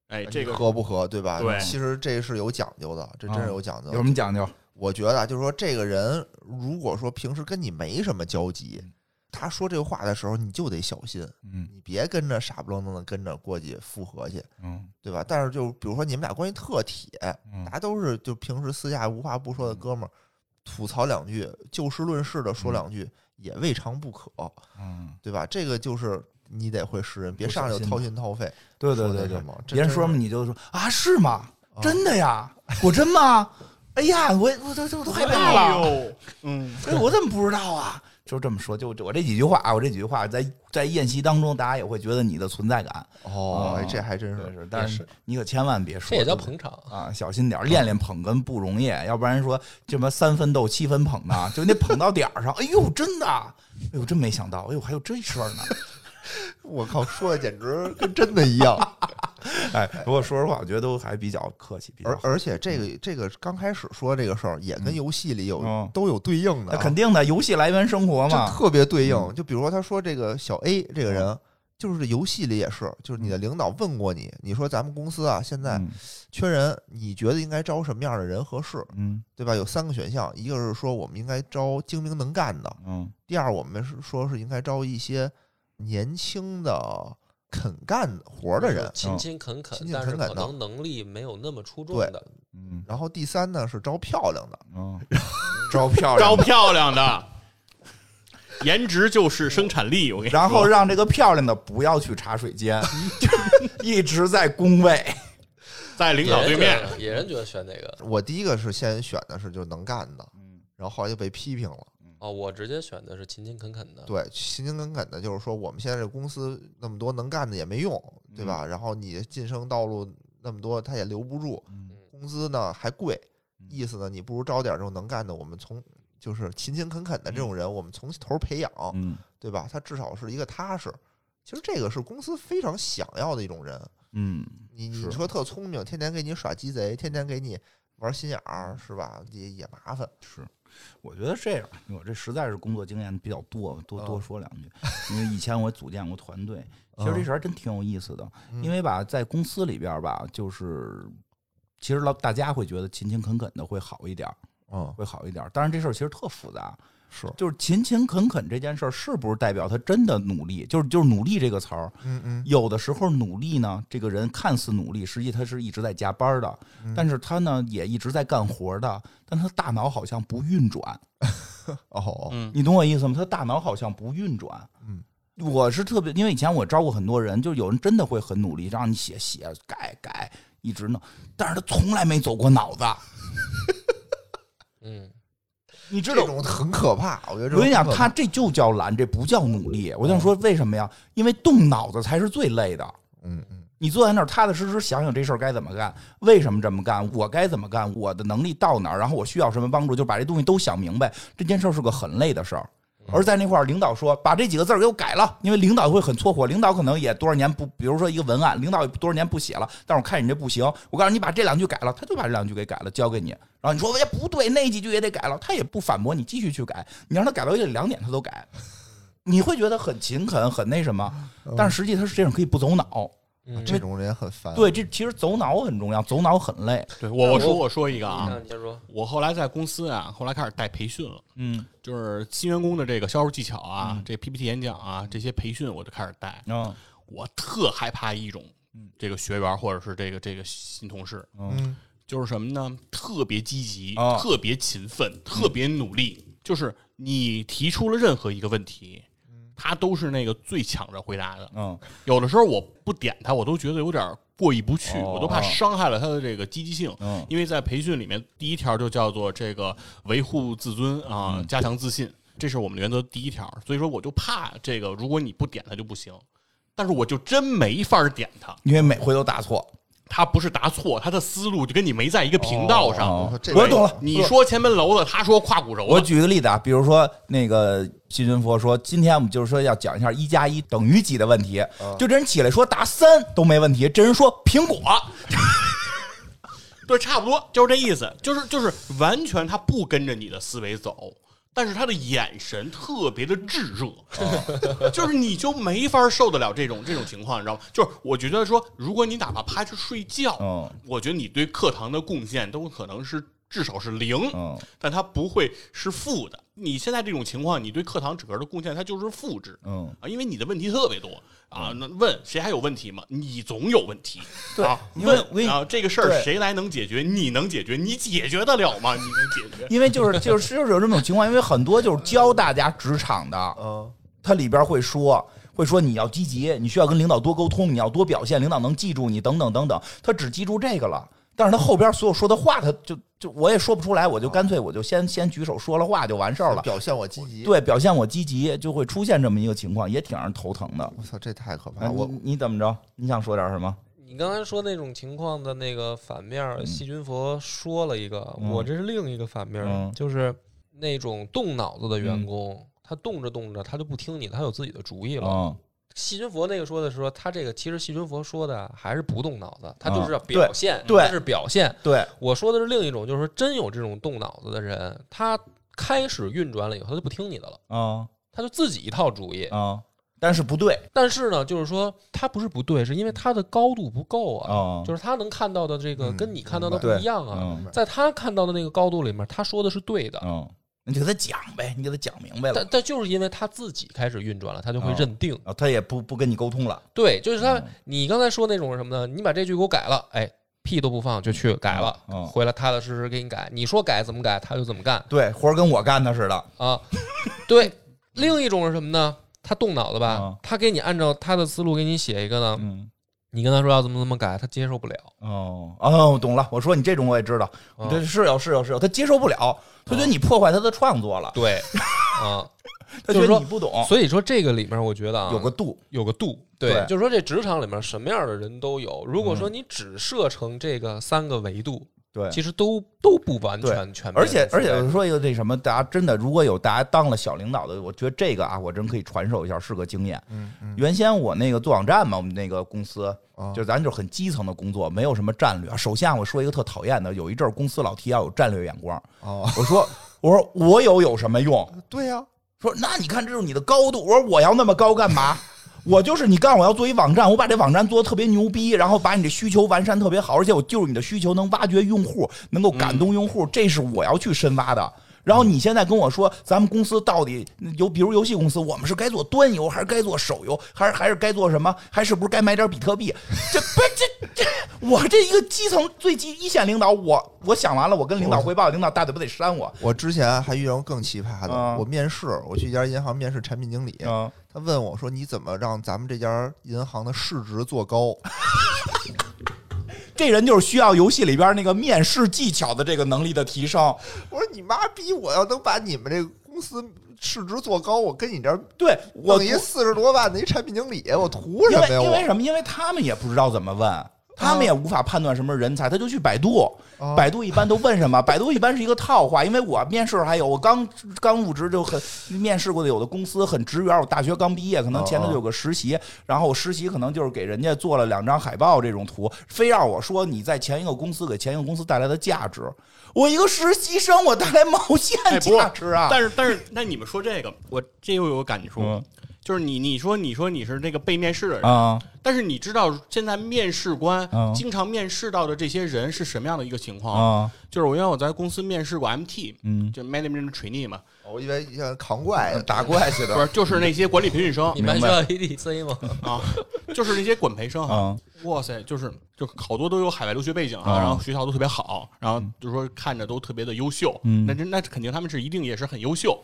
Speaker 4: 哎，这个
Speaker 5: 合不合，对吧？
Speaker 4: 对
Speaker 5: 其实这是有讲究的，这真是
Speaker 2: 啊
Speaker 5: 有讲究
Speaker 2: 有。什么讲究？
Speaker 5: 我觉得啊，就是说，这个人如果说平时跟你没什么交集，他说这个话的时候，你就得小心，
Speaker 2: 嗯
Speaker 5: 你别跟着傻不愣登的跟着过去复合去，
Speaker 2: 嗯
Speaker 5: 对吧？但是就比如说你们俩关系特铁，
Speaker 2: 嗯
Speaker 5: 大家都是就平时私下无话不说的哥们儿，吐槽两句，就事论事的说两句，也未尝不可，
Speaker 2: 嗯，
Speaker 5: 对吧？这个就是你得会识人，别上来就掏心掏肺。
Speaker 2: 对对对对别人说
Speaker 5: 嘛，
Speaker 2: 嘛你就说啊是吗？
Speaker 5: 啊
Speaker 2: 真的呀？果真吗？哎呀，我我都都都害怕了。
Speaker 4: 哎呦，嗯，
Speaker 2: 哎，我怎么不知道啊？就这么说，就我这几句话，我这几句话在在宴席当中，大家也会觉得你的存在感。
Speaker 5: 哦，这还真是。
Speaker 2: 但是
Speaker 3: 是
Speaker 2: 你可千万别说，
Speaker 3: 这也叫捧场。
Speaker 2: 啊，小心点儿，练练捧哏不容易，要不然说这么三分逗七分捧的，就你得捧到点儿上。哎呦，真的，哎呦，真没想到，哎呦，还有这事儿呢。
Speaker 5: 我靠，说的简直跟真的一样。
Speaker 2: 哎，不过说实话，我觉得都还比较客气，
Speaker 5: 而。而且这个这个刚开始说这个事儿，也跟游戏里有
Speaker 2: 嗯
Speaker 5: 都有对应的
Speaker 2: 那
Speaker 5: 啊，
Speaker 2: 肯定的，游戏来源生活嘛。
Speaker 5: 特别对应。
Speaker 2: 嗯
Speaker 5: 就比如说他说这个小 A 这个人，就是游戏里也是，就是你的领导问过你，你说咱们公司啊现在
Speaker 2: 嗯
Speaker 5: 缺人，你觉得应该招什么样的人合适，
Speaker 2: 嗯
Speaker 5: 对吧？有三个选项，一个是说我们应该招精明能干的，
Speaker 2: 嗯
Speaker 5: 第二我们是说是应该招一些年轻的肯干活的人，
Speaker 3: 勤勤恳恳
Speaker 5: 勤，勤
Speaker 3: 但是
Speaker 5: 恳恳
Speaker 3: 可能能力没有那么出众
Speaker 5: 对
Speaker 3: 的。
Speaker 2: 嗯
Speaker 5: 然后第三呢是招漂亮的。
Speaker 2: 嗯，招漂亮
Speaker 4: 招漂亮的，颜值就是生产力。我跟你说，
Speaker 2: 然后让这个漂亮的不要去茶水间，就是一直在工位。
Speaker 4: 在领导对面
Speaker 3: 野人觉得选哪个？
Speaker 5: 我第一个是先选的是就能干的，
Speaker 2: 嗯
Speaker 5: 然后后来就被批评了。
Speaker 3: 哦，我直接选的是勤勤恳恳的。
Speaker 5: 对，勤勤恳恳的，就是说我们现在这公司那么多能干的也没用，对吧？
Speaker 2: 嗯
Speaker 5: 然后你晋升道路那么多，他也留不住，工资呢还贵，
Speaker 2: 嗯
Speaker 5: 意思呢，你不如招点这种能干的，我们从就是勤勤恳恳的这种人，我们从头培养，
Speaker 2: 嗯
Speaker 5: 对吧？他至少是一个踏实。其实这个是公司非常想要的一种人。
Speaker 2: 嗯，
Speaker 5: 你你说特聪明，天天给你耍鸡贼，天天给你玩心眼儿，是吧？也也麻烦。
Speaker 2: 是。我觉得这样，我这实在是工作经验比较多，多多
Speaker 5: 嗯
Speaker 2: 说两句。因为以前我组建过团队，其实这事儿真挺有意思的。
Speaker 5: 嗯
Speaker 2: 因为吧，在公司里边吧，就是其实老大家会觉得勤勤恳恳的会好一点儿，
Speaker 5: 嗯，
Speaker 2: 会好一点儿。当然这事儿其实特复杂，
Speaker 5: 是，
Speaker 2: 就是勤勤恳恳这件事儿是不是代表他真的努力？就是就是努力这个词儿，
Speaker 5: 嗯嗯，
Speaker 2: 有的时候努力呢，这个人看似努力，实际他是一直在加班的，
Speaker 5: 嗯。
Speaker 2: 但是他呢也一直在干活的，但他大脑好像不运转，
Speaker 5: 哦，
Speaker 4: 嗯，
Speaker 2: 你懂我意思吗？他大脑好像不运转。
Speaker 5: 嗯，
Speaker 2: 我是特别，因为以前我招过很多人，就有人真的会很努力，让你写写改改，一直弄，但是他从来没走过脑子，
Speaker 3: 嗯，
Speaker 2: 你知道
Speaker 5: 这？种很可怕。我觉得这
Speaker 2: 我跟你讲，他这就叫懒，这不叫努力。我想说，为什么呀？因为动脑子才是最累的。
Speaker 5: 嗯嗯
Speaker 2: 你坐在那儿踏踏实实想想这事儿该怎么干，为什么这么干，我该怎么干，我的能力到哪儿，然后我需要什么帮助，就把这东西都想明白。这件事儿是个很累的事儿。而在那块儿，领导说把这几个字儿给我改了，因为领导会很搓火，领导可能也多少年不，比如说一个文案，领导也多少年不写了，但是我看你这不行，我告诉你把这两句改了，他就把这两句给改了，交给你，然后你说哎不对，那几句也得改了，他也不反驳你，继续去改，你让他改到夜里两点他都改，你会觉得很勤恳，很那什么，但是实际他是这样可以不走脑。
Speaker 3: 嗯
Speaker 5: 这种人很烦。
Speaker 2: 对，这其实走脑很重要，走脑很累。
Speaker 4: 对我我说我说一个啊，
Speaker 3: 你先说。
Speaker 4: 我后来在公司啊，后来开始带培训了，
Speaker 2: 嗯
Speaker 4: 就是新员工的这个销售技巧啊，
Speaker 2: 嗯
Speaker 4: 这 PPT 演讲啊，这些培训我就开始带。
Speaker 2: 嗯
Speaker 4: 我特害怕一种
Speaker 2: 嗯
Speaker 4: 这个学员或者是这个这个新同事，
Speaker 2: 嗯
Speaker 5: 嗯
Speaker 4: 就是什么呢？特别积极，
Speaker 2: 啊
Speaker 4: 特别勤奋，特别努力。就是你提出了任何一个问题，他都是那个最抢着回答的。
Speaker 2: 嗯
Speaker 4: 有的时候我不点他，我都觉得有点过意不去，
Speaker 2: 哦
Speaker 4: 我都怕伤害了他的这个积极性。
Speaker 2: 嗯
Speaker 4: 因为在培训里面，第一条就叫做这个维护自尊啊，
Speaker 2: 嗯
Speaker 4: 加强自信，这是我们的原则第一条。所以说，我就怕这个，如果你不点他就不行。但是我就真没法点他，
Speaker 2: 因为每回都答错。
Speaker 4: 他不是答错，他的思路就跟你没在一个频道上。
Speaker 2: 我懂了。
Speaker 4: 你说前门楼子，他说胯骨轴
Speaker 2: 我，举个例子啊，比如说那个西君佛说，今天我们就是说要讲一下一加一等于几的问题，就这人起来说答三都没问题，这人说苹果，
Speaker 4: 对，差不多就是这意思，就是就是完全他不跟着你的思维走，但是他的眼神特别的炙热，就是你就没法受得了这种这种情况，你知道吗？就是我觉得说，如果你哪怕趴着睡觉，
Speaker 2: 嗯。
Speaker 4: 我觉得你对课堂的贡献都可能是至少是零，
Speaker 2: 嗯。
Speaker 4: 但它不会是负的。你现在这种情况，你对课堂整个的贡献它就是负值，
Speaker 2: 嗯，
Speaker 4: 啊，因为你的问题特别多啊。那问谁还有问题吗？你总有问题，
Speaker 2: 对
Speaker 4: 啊，
Speaker 2: 因为我跟你
Speaker 4: 问啊，这个事儿谁来能解决？你能解决？你解决得了吗？你能解决？
Speaker 2: 因为就是就是就是有这种情况，因为很多就是教大家职场的，
Speaker 5: 嗯，
Speaker 2: 他里边会说。会说你要积极，你需要跟领导多沟通，你要多表现，领导能记住你，等等等等。他只记住这个了，但是他后边所有说的话，他就就我也说不出来，我就干脆我就先先举手说了话就完事儿了。
Speaker 5: 表现我积极。，
Speaker 2: 对，表现我积极，就会出现这么一个情况，也挺让人头疼的。
Speaker 5: 我操，这太可怕
Speaker 2: 哎
Speaker 5: 了！我
Speaker 2: 你你怎么着？你想说点什么？
Speaker 3: 你刚才说那种情况的那个反面，细菌佛说了一个，
Speaker 2: 嗯
Speaker 3: 我这是另一个反面，
Speaker 2: 嗯
Speaker 3: 就是那种动脑子的员工，他动着动着他就不听你的，他有自己的主意了。
Speaker 2: 嗯
Speaker 3: 细菌佛那个说的是说，他这个其实细菌佛说的还是不动脑子，他
Speaker 2: 啊
Speaker 3: 就是要表现，
Speaker 2: 对
Speaker 3: 他是表现。
Speaker 2: 对，
Speaker 3: 我说的是另一种，就是说真有这种动脑子的人，他开始运转了以后，他就不听你的了，
Speaker 2: 嗯
Speaker 3: 他就自己一套主意。
Speaker 2: 嗯，但是不对，
Speaker 3: 但是呢，就是说他不是不对，是因为他的高度不够啊，
Speaker 2: 嗯，
Speaker 3: 就是他能看到的这个
Speaker 5: 嗯
Speaker 3: 跟你看到的不一样啊。
Speaker 2: 嗯
Speaker 3: 在他看到的那个高度里面，他说的是对的，
Speaker 2: 嗯，你就给他讲呗，你给他讲明白了
Speaker 3: 但但就是因为他自己开始运转了，他就会
Speaker 2: 哦
Speaker 3: 认定。
Speaker 2: 啊，他也不不跟你沟通了，
Speaker 3: 对，就是他
Speaker 2: 嗯，
Speaker 3: 你刚才说那种是什么呢？你把这句给我改了，哎，屁都不放就去改了，回来踏踏实实给你改。你说改怎么改，他就怎么干
Speaker 2: 对，活儿跟我干的似的，
Speaker 3: 啊。对，另一种是什么呢？他动脑子吧
Speaker 2: 嗯，
Speaker 3: 他给你按照他的思路给你写一个呢，
Speaker 2: 嗯。
Speaker 3: 你跟他说要怎么怎么改，他接受不了。
Speaker 2: 哦哦，我懂了。我说你这种我也知道，
Speaker 3: 啊
Speaker 2: 这是有是有是有，他接受不了，他觉得你破坏他的创作了，
Speaker 3: 对，啊，
Speaker 2: 他觉
Speaker 3: 就说
Speaker 2: 得你不懂，
Speaker 3: 所以说这个里面，我觉得啊，
Speaker 2: 有个度。
Speaker 3: 有个度，
Speaker 2: 对
Speaker 3: 对，就是说这职场里面什么样的人都有。如果说你只设成这个三个维度，
Speaker 2: 对，
Speaker 3: 其实都都不完全全面
Speaker 2: 而且而且我说一个那什么，大家真的如果有大家当了小领导的，我觉得这个啊，我真可以传授一下，是个经验。
Speaker 5: 嗯嗯，
Speaker 2: 原先我那个做网站嘛，我们那个公司
Speaker 5: 啊
Speaker 2: 就咱就很基层的工作，没有什么战略。首先我说一个特讨厌的，有一阵儿公司老提要有战略眼光，
Speaker 5: 哦，
Speaker 2: 我说我说我有有什么用？
Speaker 5: 对呀，
Speaker 2: 说那你看这是你的高度，我说我要那么高干嘛？我就是你告诉我要做一网站，我把这网站做的特别牛逼，然后把你的需求完善特别好，而且我就是你的需求能挖掘用户，能够感动用户，这是我要去深挖的。然后你现在跟我说，咱们公司到底有，比如游戏公司，我们是该做端游，还是该做手游，还是还是该做什么？还是不是该买点比特币？这不是这这，我这一个基层最基一线领导，我我想完了，我跟领导汇报，领导大嘴巴得扇我。
Speaker 5: 我之前还遇到更奇葩的，
Speaker 2: 啊
Speaker 5: 我面试，我去一家银行面试产品经理，
Speaker 2: 嗯，
Speaker 5: 他问我说：“你怎么让咱们这家银行的市值做高
Speaker 2: 这人就是需要游戏里边那个面试技巧的这个能力的提升。？”
Speaker 5: 我说：“你妈逼！我要能把你们这个公司市值做高，我跟你这儿
Speaker 2: 对我
Speaker 5: 弄一四十多万的一产品经理，我图什么呀？我
Speaker 2: 因为什么？因为他们也不知道怎么问，他们也无法判断什么人才，他就去百度。
Speaker 5: 啊
Speaker 2: 百度一般都问什么？百度一般是一个套话，因为我面试还有我刚刚入职就很面试过的有的公司很职员，我大学刚毕业，可能前头就有个实习，然后我实习可能就是给人家做了两张海报这种图，非让我说你在前一个公司给前一个公司带来的价值，我一个实习生我带来毛线价值啊？
Speaker 4: 但是但是，那你们说这个，我这又有感触，
Speaker 2: 嗯
Speaker 4: 就是你你说你说你是那个被面试的人，
Speaker 2: 啊。
Speaker 4: 但是你知道现在面试官
Speaker 2: 嗯
Speaker 4: 经常面试到的这些人是什么样的一个情况？
Speaker 2: 啊。
Speaker 4: 就是我因为我在公司面试过 MT，
Speaker 2: 嗯，
Speaker 4: 就 Management Trainee 嘛，
Speaker 5: 我以为像扛怪
Speaker 2: 打怪似的。
Speaker 4: 不是就是那些管理培训生。
Speaker 3: 你们需要 EDC 吗？
Speaker 4: 啊，就是那些管培生。
Speaker 2: 啊。
Speaker 4: 哇塞，就是就好多都有海外留学背景啊，
Speaker 2: 啊。
Speaker 4: 然后学校都特别好，然后就说看着都特别的优秀，
Speaker 2: 嗯。
Speaker 4: 那那肯定他们是一定也是很优秀，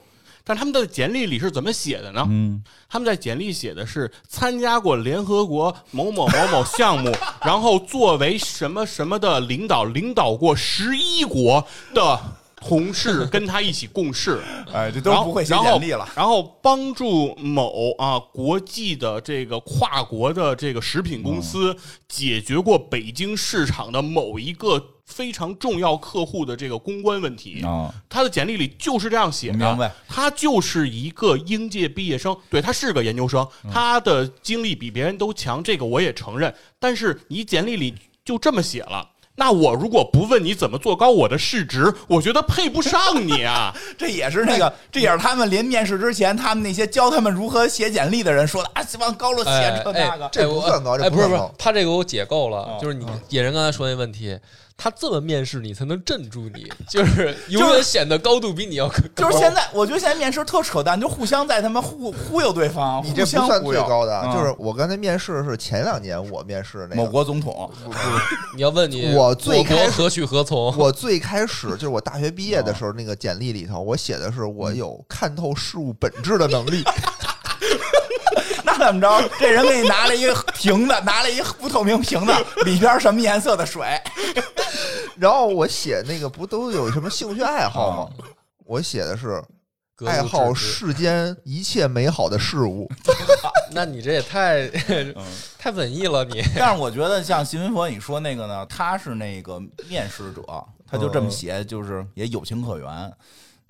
Speaker 4: 但他们的简历里是怎么写的呢？
Speaker 2: 嗯，
Speaker 4: 他们在简历写的是参加过联合国某某某某项目，然后作为什么什么的领导，领导过十一国的同事 跟他一起共事，
Speaker 2: 哎，这都不会写简历了。
Speaker 4: 然后帮助某啊国际的这个跨国的这个食品公司解决过北京市场的某一个非常重要客户的这个公关问题。
Speaker 2: 啊，
Speaker 4: 他的简历里就是这样写的，
Speaker 2: 明白
Speaker 4: 他就是一个应届毕业生，对他是个研究生，
Speaker 2: 嗯
Speaker 4: 他的经历比别人都强，这个我也承认。但是你简历里就这么写了。那我如果不问你怎么做高我的市值，我觉得配不上你啊！
Speaker 2: 这也是那个，这也是他们临面试之前，他们那些教他们如何写简历的人说的啊，往高了写
Speaker 3: 哎哎
Speaker 2: 这那个。
Speaker 5: 这不
Speaker 3: 我
Speaker 5: 算高这
Speaker 3: 哎，不是不是他这个我解构了
Speaker 2: 哦，
Speaker 3: 就是你野人刚才说那问题，他这么面试你才能镇住你，就是永远显得高度比你要高。
Speaker 2: 就是现在，我觉得现在面试特扯淡，就互相在他妈忽 忽悠对方，
Speaker 5: 你这不算
Speaker 2: 忽悠
Speaker 5: 最高的，就是我刚才面试是前两年我面试那个某，
Speaker 2: 国总统，
Speaker 3: 你要问你，
Speaker 5: 我最开始
Speaker 3: 国何去何从？
Speaker 5: 我最开始就是我大学毕业的时候，那个简历里头我写的是我有看透事物本质的能力。
Speaker 2: 那怎么着？这人给你拿了一个瓶子，拿了一个不透明瓶子，里边什么颜色的水？
Speaker 5: 然后我写那个不都有什么兴趣爱好吗？我写的是爱好世间一切美好的事物。
Speaker 3: 那你这也太太文艺了，你
Speaker 2: 但是我觉得像新闻佛你说那个呢，他是那个面试者，他就这么写，就是也有情可原。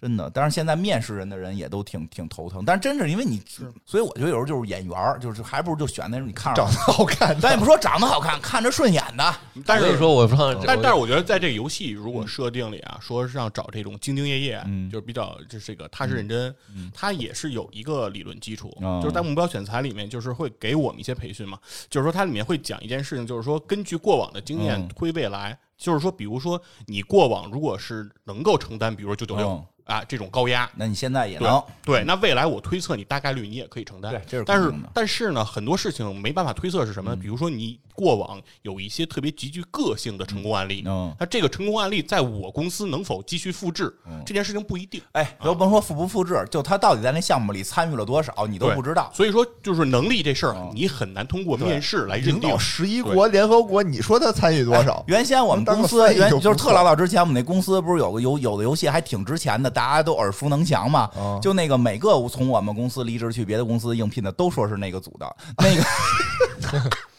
Speaker 2: 真的，但是现在面试人的人也都挺挺头疼，但真是因为你，所以我觉得有时候就是演员儿，就是还不如就选那种你看着
Speaker 5: 长得好看
Speaker 2: 咱也不说长得好看，看着顺眼的，
Speaker 4: 但是
Speaker 3: 所以说我
Speaker 4: 但但是
Speaker 3: 我
Speaker 4: 我觉得在这个游戏如果设定里啊，说是让找这种兢兢业业，
Speaker 2: 嗯
Speaker 4: 就是比较就是这个踏实认真，他也是有一个理论基础，
Speaker 2: 哦
Speaker 4: 就是在目标选材里面，就是会给我们一些培训嘛，就是说它里面会讲一件事情，就是说根据过往的经验
Speaker 2: 嗯
Speaker 4: 推未来，就是说比如说你过往如果是能够承担，比如说九九六
Speaker 2: 嗯
Speaker 4: 啊这种高压。
Speaker 2: 那你现在也能，
Speaker 4: 对，那未来我推测你大概率你也可以承担，
Speaker 2: 对这是
Speaker 4: 但是但是呢，很多事情没办法推测是什么呢？比如说你过往有一些特别极具个性的成功案例，
Speaker 2: 嗯，
Speaker 4: 那这个成功案例在我公司能否继续复制，这件事情不一定。
Speaker 2: 哎，都甭说复不复制，就他到底在那项目里参与了多少，你都不知道。
Speaker 4: 所以说，就是能力这事儿
Speaker 2: 嗯，
Speaker 4: 你很难通过面试来认定。
Speaker 5: 十一国联合国，你说他参与多少？
Speaker 2: 原先我们公司
Speaker 5: 就
Speaker 2: 是特老早之前，我们那公司不是有个游有的游戏还挺值钱的，大家都耳熟能详嘛。
Speaker 5: 哦
Speaker 2: 就那个每个从我们公司离职去别的公司应聘的，都说是那个组的那个。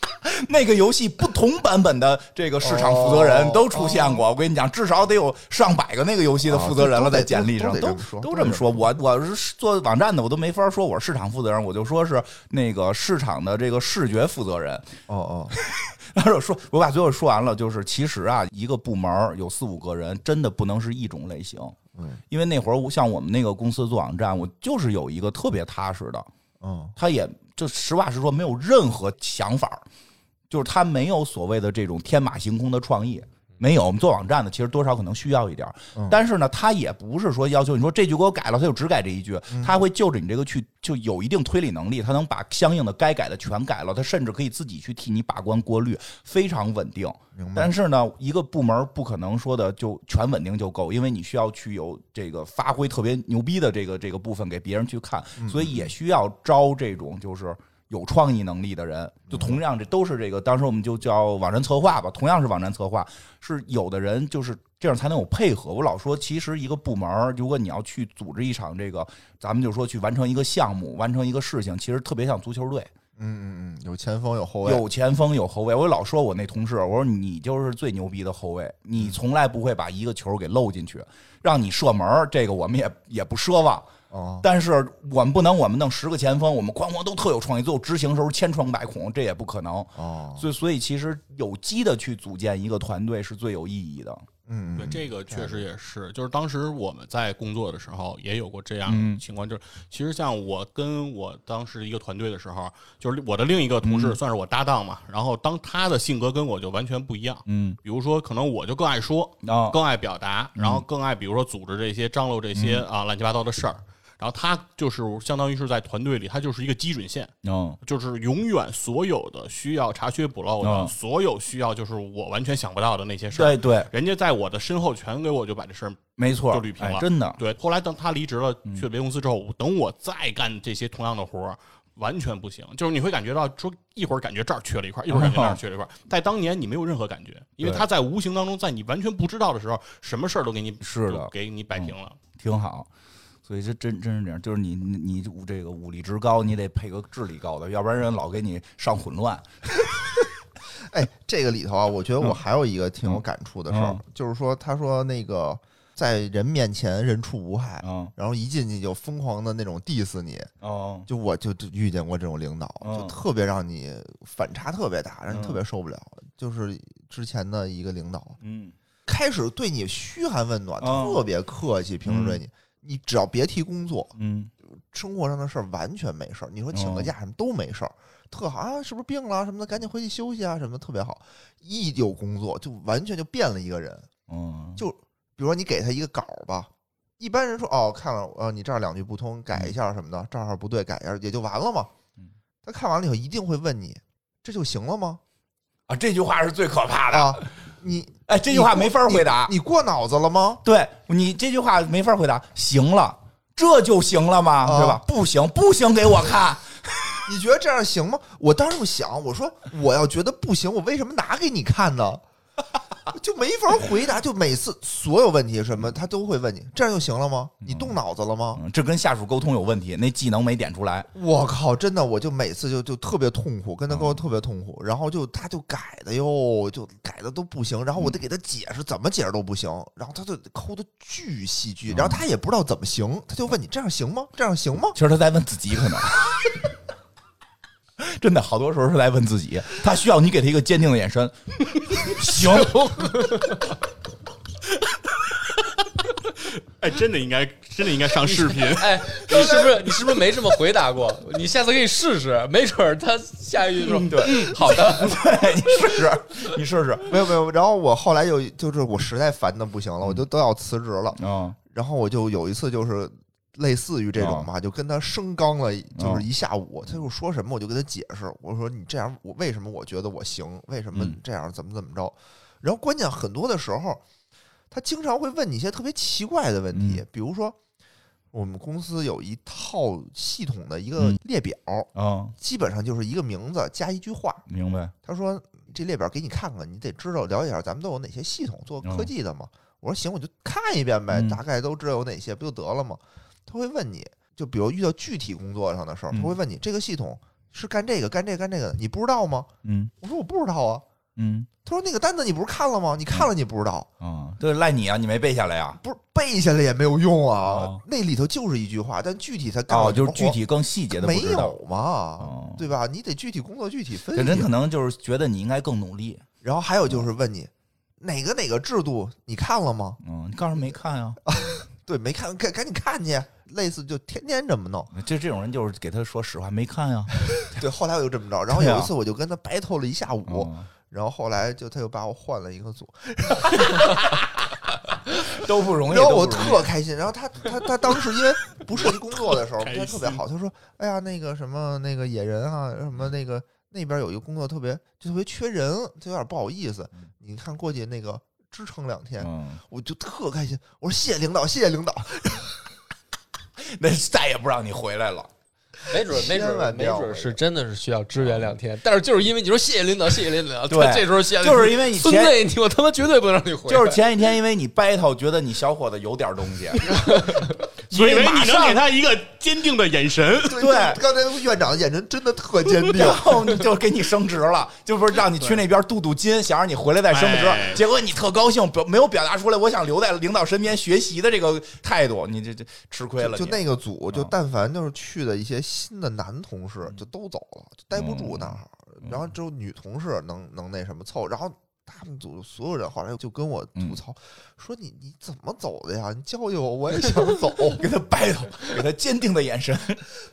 Speaker 2: 那个游戏不同版本的这个市场负责人
Speaker 5: 哦
Speaker 2: 都出现过，我跟你讲，至少得有上百个那个游戏的负责人了，在简历上。都
Speaker 5: 都这么说。
Speaker 2: 我我是做网站的，我都没法说我是市场负责人，我就说是那个市场的这个视觉负责人。
Speaker 5: 哦哦，
Speaker 2: 然后说，我把最后说完了，就是其实啊，一个部门有四五个人，真的不能是一种类型。
Speaker 5: 嗯，
Speaker 2: 因为那会儿像我们那个公司做网站，我就是有一个特别踏实的，
Speaker 5: 嗯。
Speaker 2: 他也就实话实说，没有任何想法儿，就是他没有所谓的这种天马行空的创意。没有，我们做网站的其实多少可能需要一点但是呢，他也不是说要求你说这句给我改了，他就只改这一句，
Speaker 5: 嗯
Speaker 2: 他会就着你这个去就有一定推理能力，他能把相应的该改的全改了，他甚至可以自己去替你把关过滤，非常稳定。但是呢，一个部门不可能说的就全稳定就够，因为你需要去有这个发挥特别牛逼的这个这个部分给别人去看，所以也需要招这种就是有创意能力的人。就同样这都是这个，当时我们就叫网站策划吧，同样是网站策划，是有的人就是这样才能有配合。我老说，其实一个部门如果你要去组织一场这个，咱们就说去完成一个项目，完成一个事情，其实特别像足球队。
Speaker 5: 嗯嗯嗯，有前锋有后卫，
Speaker 2: 有前锋有后卫，我老说我那同事，我说你就是最牛逼的后卫，你从来不会把一个球给漏进去，让你射门，这个我们也也不奢望。
Speaker 5: 哦，
Speaker 2: 但是我们不能，我们弄十个前锋，我们哐哐都特有创意，最后执行时候千疮百孔，这也不可能。
Speaker 5: 哦，
Speaker 2: 所以，所以其实有机的去组建一个团队是最有意义的。
Speaker 5: 嗯，
Speaker 4: 对，
Speaker 5: 嗯。
Speaker 4: 这个确实也是，就是当时我们在工作的时候也有过这样
Speaker 2: 嗯。
Speaker 4: 的情况，就是其实像我跟我当时一个团队的时候，就是我的另一个同事算是我搭档嘛，然后当他的性格跟我就完全不一样，
Speaker 2: 嗯。
Speaker 4: 比如说可能我就更爱说，
Speaker 2: 啊，
Speaker 4: 更爱表达，然后更爱比如说组织这些张罗这些啊乱七八糟的事儿。然后他就是相当于是在团队里，他就是一个基准线，
Speaker 2: 嗯
Speaker 4: 就是永远所有的需要查缺补漏的，
Speaker 2: 嗯
Speaker 4: 所有需要就是我完全想不到的那些事儿，
Speaker 2: 对对，
Speaker 4: 人家在我的身后全给我就把这事儿
Speaker 2: 没错，
Speaker 4: 就捋平了
Speaker 2: 哎真的，
Speaker 4: 对。后来等他离职了，
Speaker 2: 嗯
Speaker 4: 去了别公司之后，等我再干这些同样的活儿。完全不行，就是你会感觉到说一会儿感觉这儿缺了一块儿，一会儿感觉那儿缺了一块儿。在当年你没有任何感觉，因为
Speaker 2: 对
Speaker 4: 他在无形当中，在你完全不知道的时候，什么事儿都给你
Speaker 2: 是的
Speaker 4: 就给你摆平了。
Speaker 2: 挺好。所以这真真是这样，就是你你你这个武力值高，你得配个智力高的，要不然人老给你上混乱。
Speaker 5: 哎，这个里头啊，我觉得我还有一个挺有感触的事儿
Speaker 2: 嗯，
Speaker 5: 就是说，他说那个在人面前人畜无害，
Speaker 2: 嗯。
Speaker 5: 然后一进去就疯狂的那种 diss 你，
Speaker 2: 哦，
Speaker 5: 就我就就遇见过这种领导，
Speaker 2: 嗯。
Speaker 5: 就特别让你反差特别大，让你
Speaker 2: 嗯。
Speaker 5: 特别受不了。就是之前的一个领导，
Speaker 2: 嗯。
Speaker 5: 开始对你嘘寒问暖，
Speaker 2: 嗯。
Speaker 5: 特别客气，平时对你，你只要别提工作，
Speaker 2: 嗯
Speaker 5: 生活上的事儿完全没事儿。你说请个假什么都没事儿，特好啊，是不是病了什么的，赶紧回去休息啊什么的，特别好。一有工作就完全就变了一个人。
Speaker 2: 嗯，
Speaker 5: 就比如说你给他一个稿儿吧，一般人说哦看了，呃你这儿两句不通，改一下什么的，这儿不对改一下也就完了嘛
Speaker 2: 嗯。
Speaker 5: 他看完了以后一定会问你，这就行了吗？
Speaker 2: 啊，这句话是最可怕的。
Speaker 5: 啊，你
Speaker 2: 哎，这句话没法回答。
Speaker 5: 你过脑子了吗？
Speaker 2: 对你这句话没法回答。行了，这就行了吗？
Speaker 5: 啊
Speaker 2: 对吧？不行，不行，给我看。
Speaker 5: 你觉得这样行吗？我当时就想，我说我要觉得不行，我为什么拿给你看呢？就没法回答，就每次所有问题什么他都会问你，这样就行了吗？你动脑子了吗？
Speaker 2: 嗯这跟下属沟通有问题，那技能没点出来。
Speaker 5: 我靠，真的，我就每次就就特别痛苦，跟他沟
Speaker 2: 嗯
Speaker 5: 通特别痛苦，然后就他就改的哟，就改的都不行，然后我得给他解释，怎么解释都不行，然后他就抠的巨细剧，然后他也不知道怎么行，他就问你这样行吗？这样行吗？
Speaker 2: 其实他在问自己，可能 真的好多时候是在问自己，他需要你给他一个坚定的眼神。行，
Speaker 4: 哎，真的应该，真的应该上视频。
Speaker 3: 哎，你是不是你是不是没这么回答过？你下次可以试试，没准儿他下一句说
Speaker 2: 对
Speaker 3: 嗯好的，
Speaker 2: 对你试试，你试试。
Speaker 5: 没有没有，然后我后来又就是我实在烦的不行了，我就都要辞职了，
Speaker 2: 嗯
Speaker 5: 然后我就有一次就是类似于这种吧，就跟他升刚了，就是一下午，他就说什么我就跟他解释，我说你这样我为什么我觉得我行，为什么
Speaker 2: 嗯。
Speaker 5: 这样怎么怎么着，然后关键很多的时候，他经常会问你一些特别奇怪的问题，
Speaker 2: 嗯。
Speaker 5: 比如说我们公司有一套系统的一个
Speaker 2: 嗯。
Speaker 5: 列表，
Speaker 2: 啊，
Speaker 5: 基本上就是一个名字加一句话，
Speaker 2: 明白。
Speaker 5: 他说这列表给你看看，你得知道了解一下咱们都有哪些系统做科技的嘛。我说行，我就看一遍呗，
Speaker 2: 嗯。
Speaker 5: 大概都知道有哪些，不就得了吗？他会问你，就比如遇到具体工作上的事儿，
Speaker 2: 嗯
Speaker 5: 他会问你这个系统是干这个干这个干这个的，你不知道吗？
Speaker 2: 嗯
Speaker 5: 我说我不知道啊。
Speaker 2: 嗯
Speaker 5: 他说那个单子你不是看了吗？你看了你不知道，
Speaker 2: 啊，这赖你啊，你没背下来啊？
Speaker 5: 不是背下来也没有用啊。
Speaker 2: 哦
Speaker 5: 那里头就是一句话，但具体他干
Speaker 2: 哦，就是具体更细节的
Speaker 5: 没。有嘛，
Speaker 2: 哦
Speaker 5: 对吧？你得具体工作具体分析。
Speaker 2: 这人可能就是觉得你应该更努力。
Speaker 5: 然后还有就是问你哪个哪个制度你看了吗？
Speaker 2: 嗯，你告诉没看呀？
Speaker 5: 对，没看，赶赶紧看去。类似就天天这么弄。
Speaker 2: 就这种人就是给他说实话，没看呀。
Speaker 5: 对，后来我就这么着。然后有一次我就跟他 battle 了一下午，
Speaker 2: 嗯
Speaker 5: 然后后来就他又把我换了一个组，
Speaker 2: 都不容易。
Speaker 5: 然后我
Speaker 2: 都不容易
Speaker 5: 特开心。然后他他他当时因为不涉及工作的时候，
Speaker 4: 开
Speaker 5: 他特别好。他说：“哎呀，那个什么那个野人啊，什么那个那边有一个工作特别就特别缺人，就有点不好意思。你看过去那个支撑两天。”
Speaker 2: 嗯，
Speaker 5: 我就特开心，我说谢谢领导，谢谢领导。
Speaker 2: 那再也不让你回来了。
Speaker 3: 没准没准没准是真的是需要支援两天，但是就是因为你说谢谢领导，谢谢领导，
Speaker 2: 对
Speaker 3: 这时候谢谢领导
Speaker 2: 就是因为以前
Speaker 3: 孙子，你我他妈绝对不能让你回来，
Speaker 2: 就是前一天，因为你 battle 觉得你小伙子有点东西，
Speaker 4: 以为你能
Speaker 2: 马上
Speaker 4: 给他一个坚定的眼神，
Speaker 2: 对
Speaker 5: 刚才院长的眼神真的特坚定。
Speaker 2: 然后就给你升职了，就不是让你去那边镀镀金，想让你回来再升职
Speaker 4: 哎，
Speaker 2: 结果你特高兴，表没有表达出来我想留在领导身边学习的这个态度，你这这吃亏了。
Speaker 5: 就
Speaker 2: 你
Speaker 5: 那个组，就
Speaker 2: 啊
Speaker 5: 但凡就是去的一些新的男同事，就都走了，就待不住那儿。然后只有女同事能能那什么凑，然后他们组所有人后来就跟我
Speaker 2: 嗯
Speaker 5: 吐槽、说你你怎么走的呀？你教教我，我也想走。
Speaker 2: 给他掰头，给他坚定的眼神。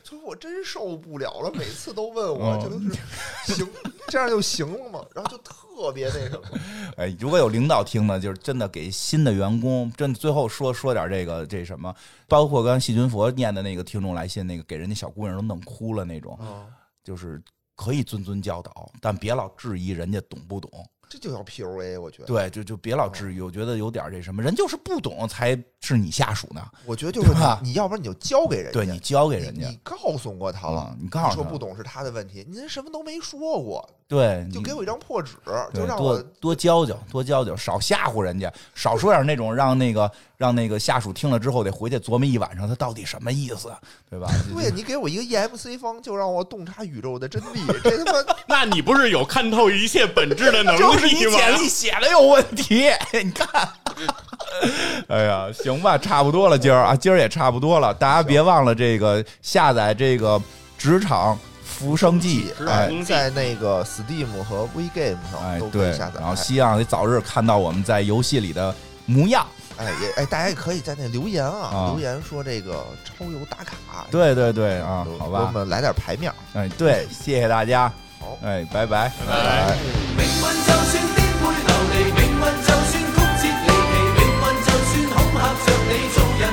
Speaker 5: 就说我真受不了了，每次都问我，
Speaker 2: 嗯
Speaker 5: 这都是 行，这样就行了嘛？然后就特别那什么，
Speaker 2: 哎，如果有领导听呢，就是真的给新的员工，真的最后说说点这个这什么，包括刚才细菌佛念的那个听众来信，那个给人家小姑娘都弄哭了那种，
Speaker 5: 啊，
Speaker 2: 就是可以谆谆教导，但别老质疑人家懂不懂。
Speaker 5: 这就叫 PUA，我觉得。
Speaker 2: 对，就就别老质疑，我觉得有点这什么，人就是不懂才是你下属呢。
Speaker 5: 我觉得就是你，你要不然你就交给人家，
Speaker 2: 对你交给人家
Speaker 5: 你，你告诉过他了
Speaker 2: 嗯，你告诉他
Speaker 5: 说不懂是他的问题，您什么都没说过，
Speaker 2: 对，你
Speaker 5: 就给我一张破纸，就让我
Speaker 2: 多教教，多教教，少吓唬人家，少说点那种让那个让那个下属听了之后得回去琢磨一晚上，他到底什么意思，对吧？
Speaker 5: 对你给我一个 EMC 方，就让我洞察宇宙的真理，这他妈
Speaker 4: 那你不是有看透一切本质的能
Speaker 2: 就是你
Speaker 4: 力吗？
Speaker 2: 简历写的有问题，你看。哎呀，行吧，差不多了，今儿啊，今儿也差不多了，大家别忘了这个下载这个职场浮生记，哎
Speaker 5: 在那个 Steam 和 WeGame
Speaker 2: 哎
Speaker 5: 上都可
Speaker 2: 对
Speaker 5: 以下，载。
Speaker 2: 然后希望你早日看到我们在游戏里的模样。
Speaker 5: 哎也哎，大家也可以在那留言啊，
Speaker 2: 啊
Speaker 5: 留言说这个超游打卡，
Speaker 2: 对对对啊，好吧，
Speaker 5: 给我们来点牌面。
Speaker 2: 哎对，谢谢大家，
Speaker 5: 好
Speaker 2: 哎，拜拜。
Speaker 4: 拜拜。
Speaker 6: 拍着你做人。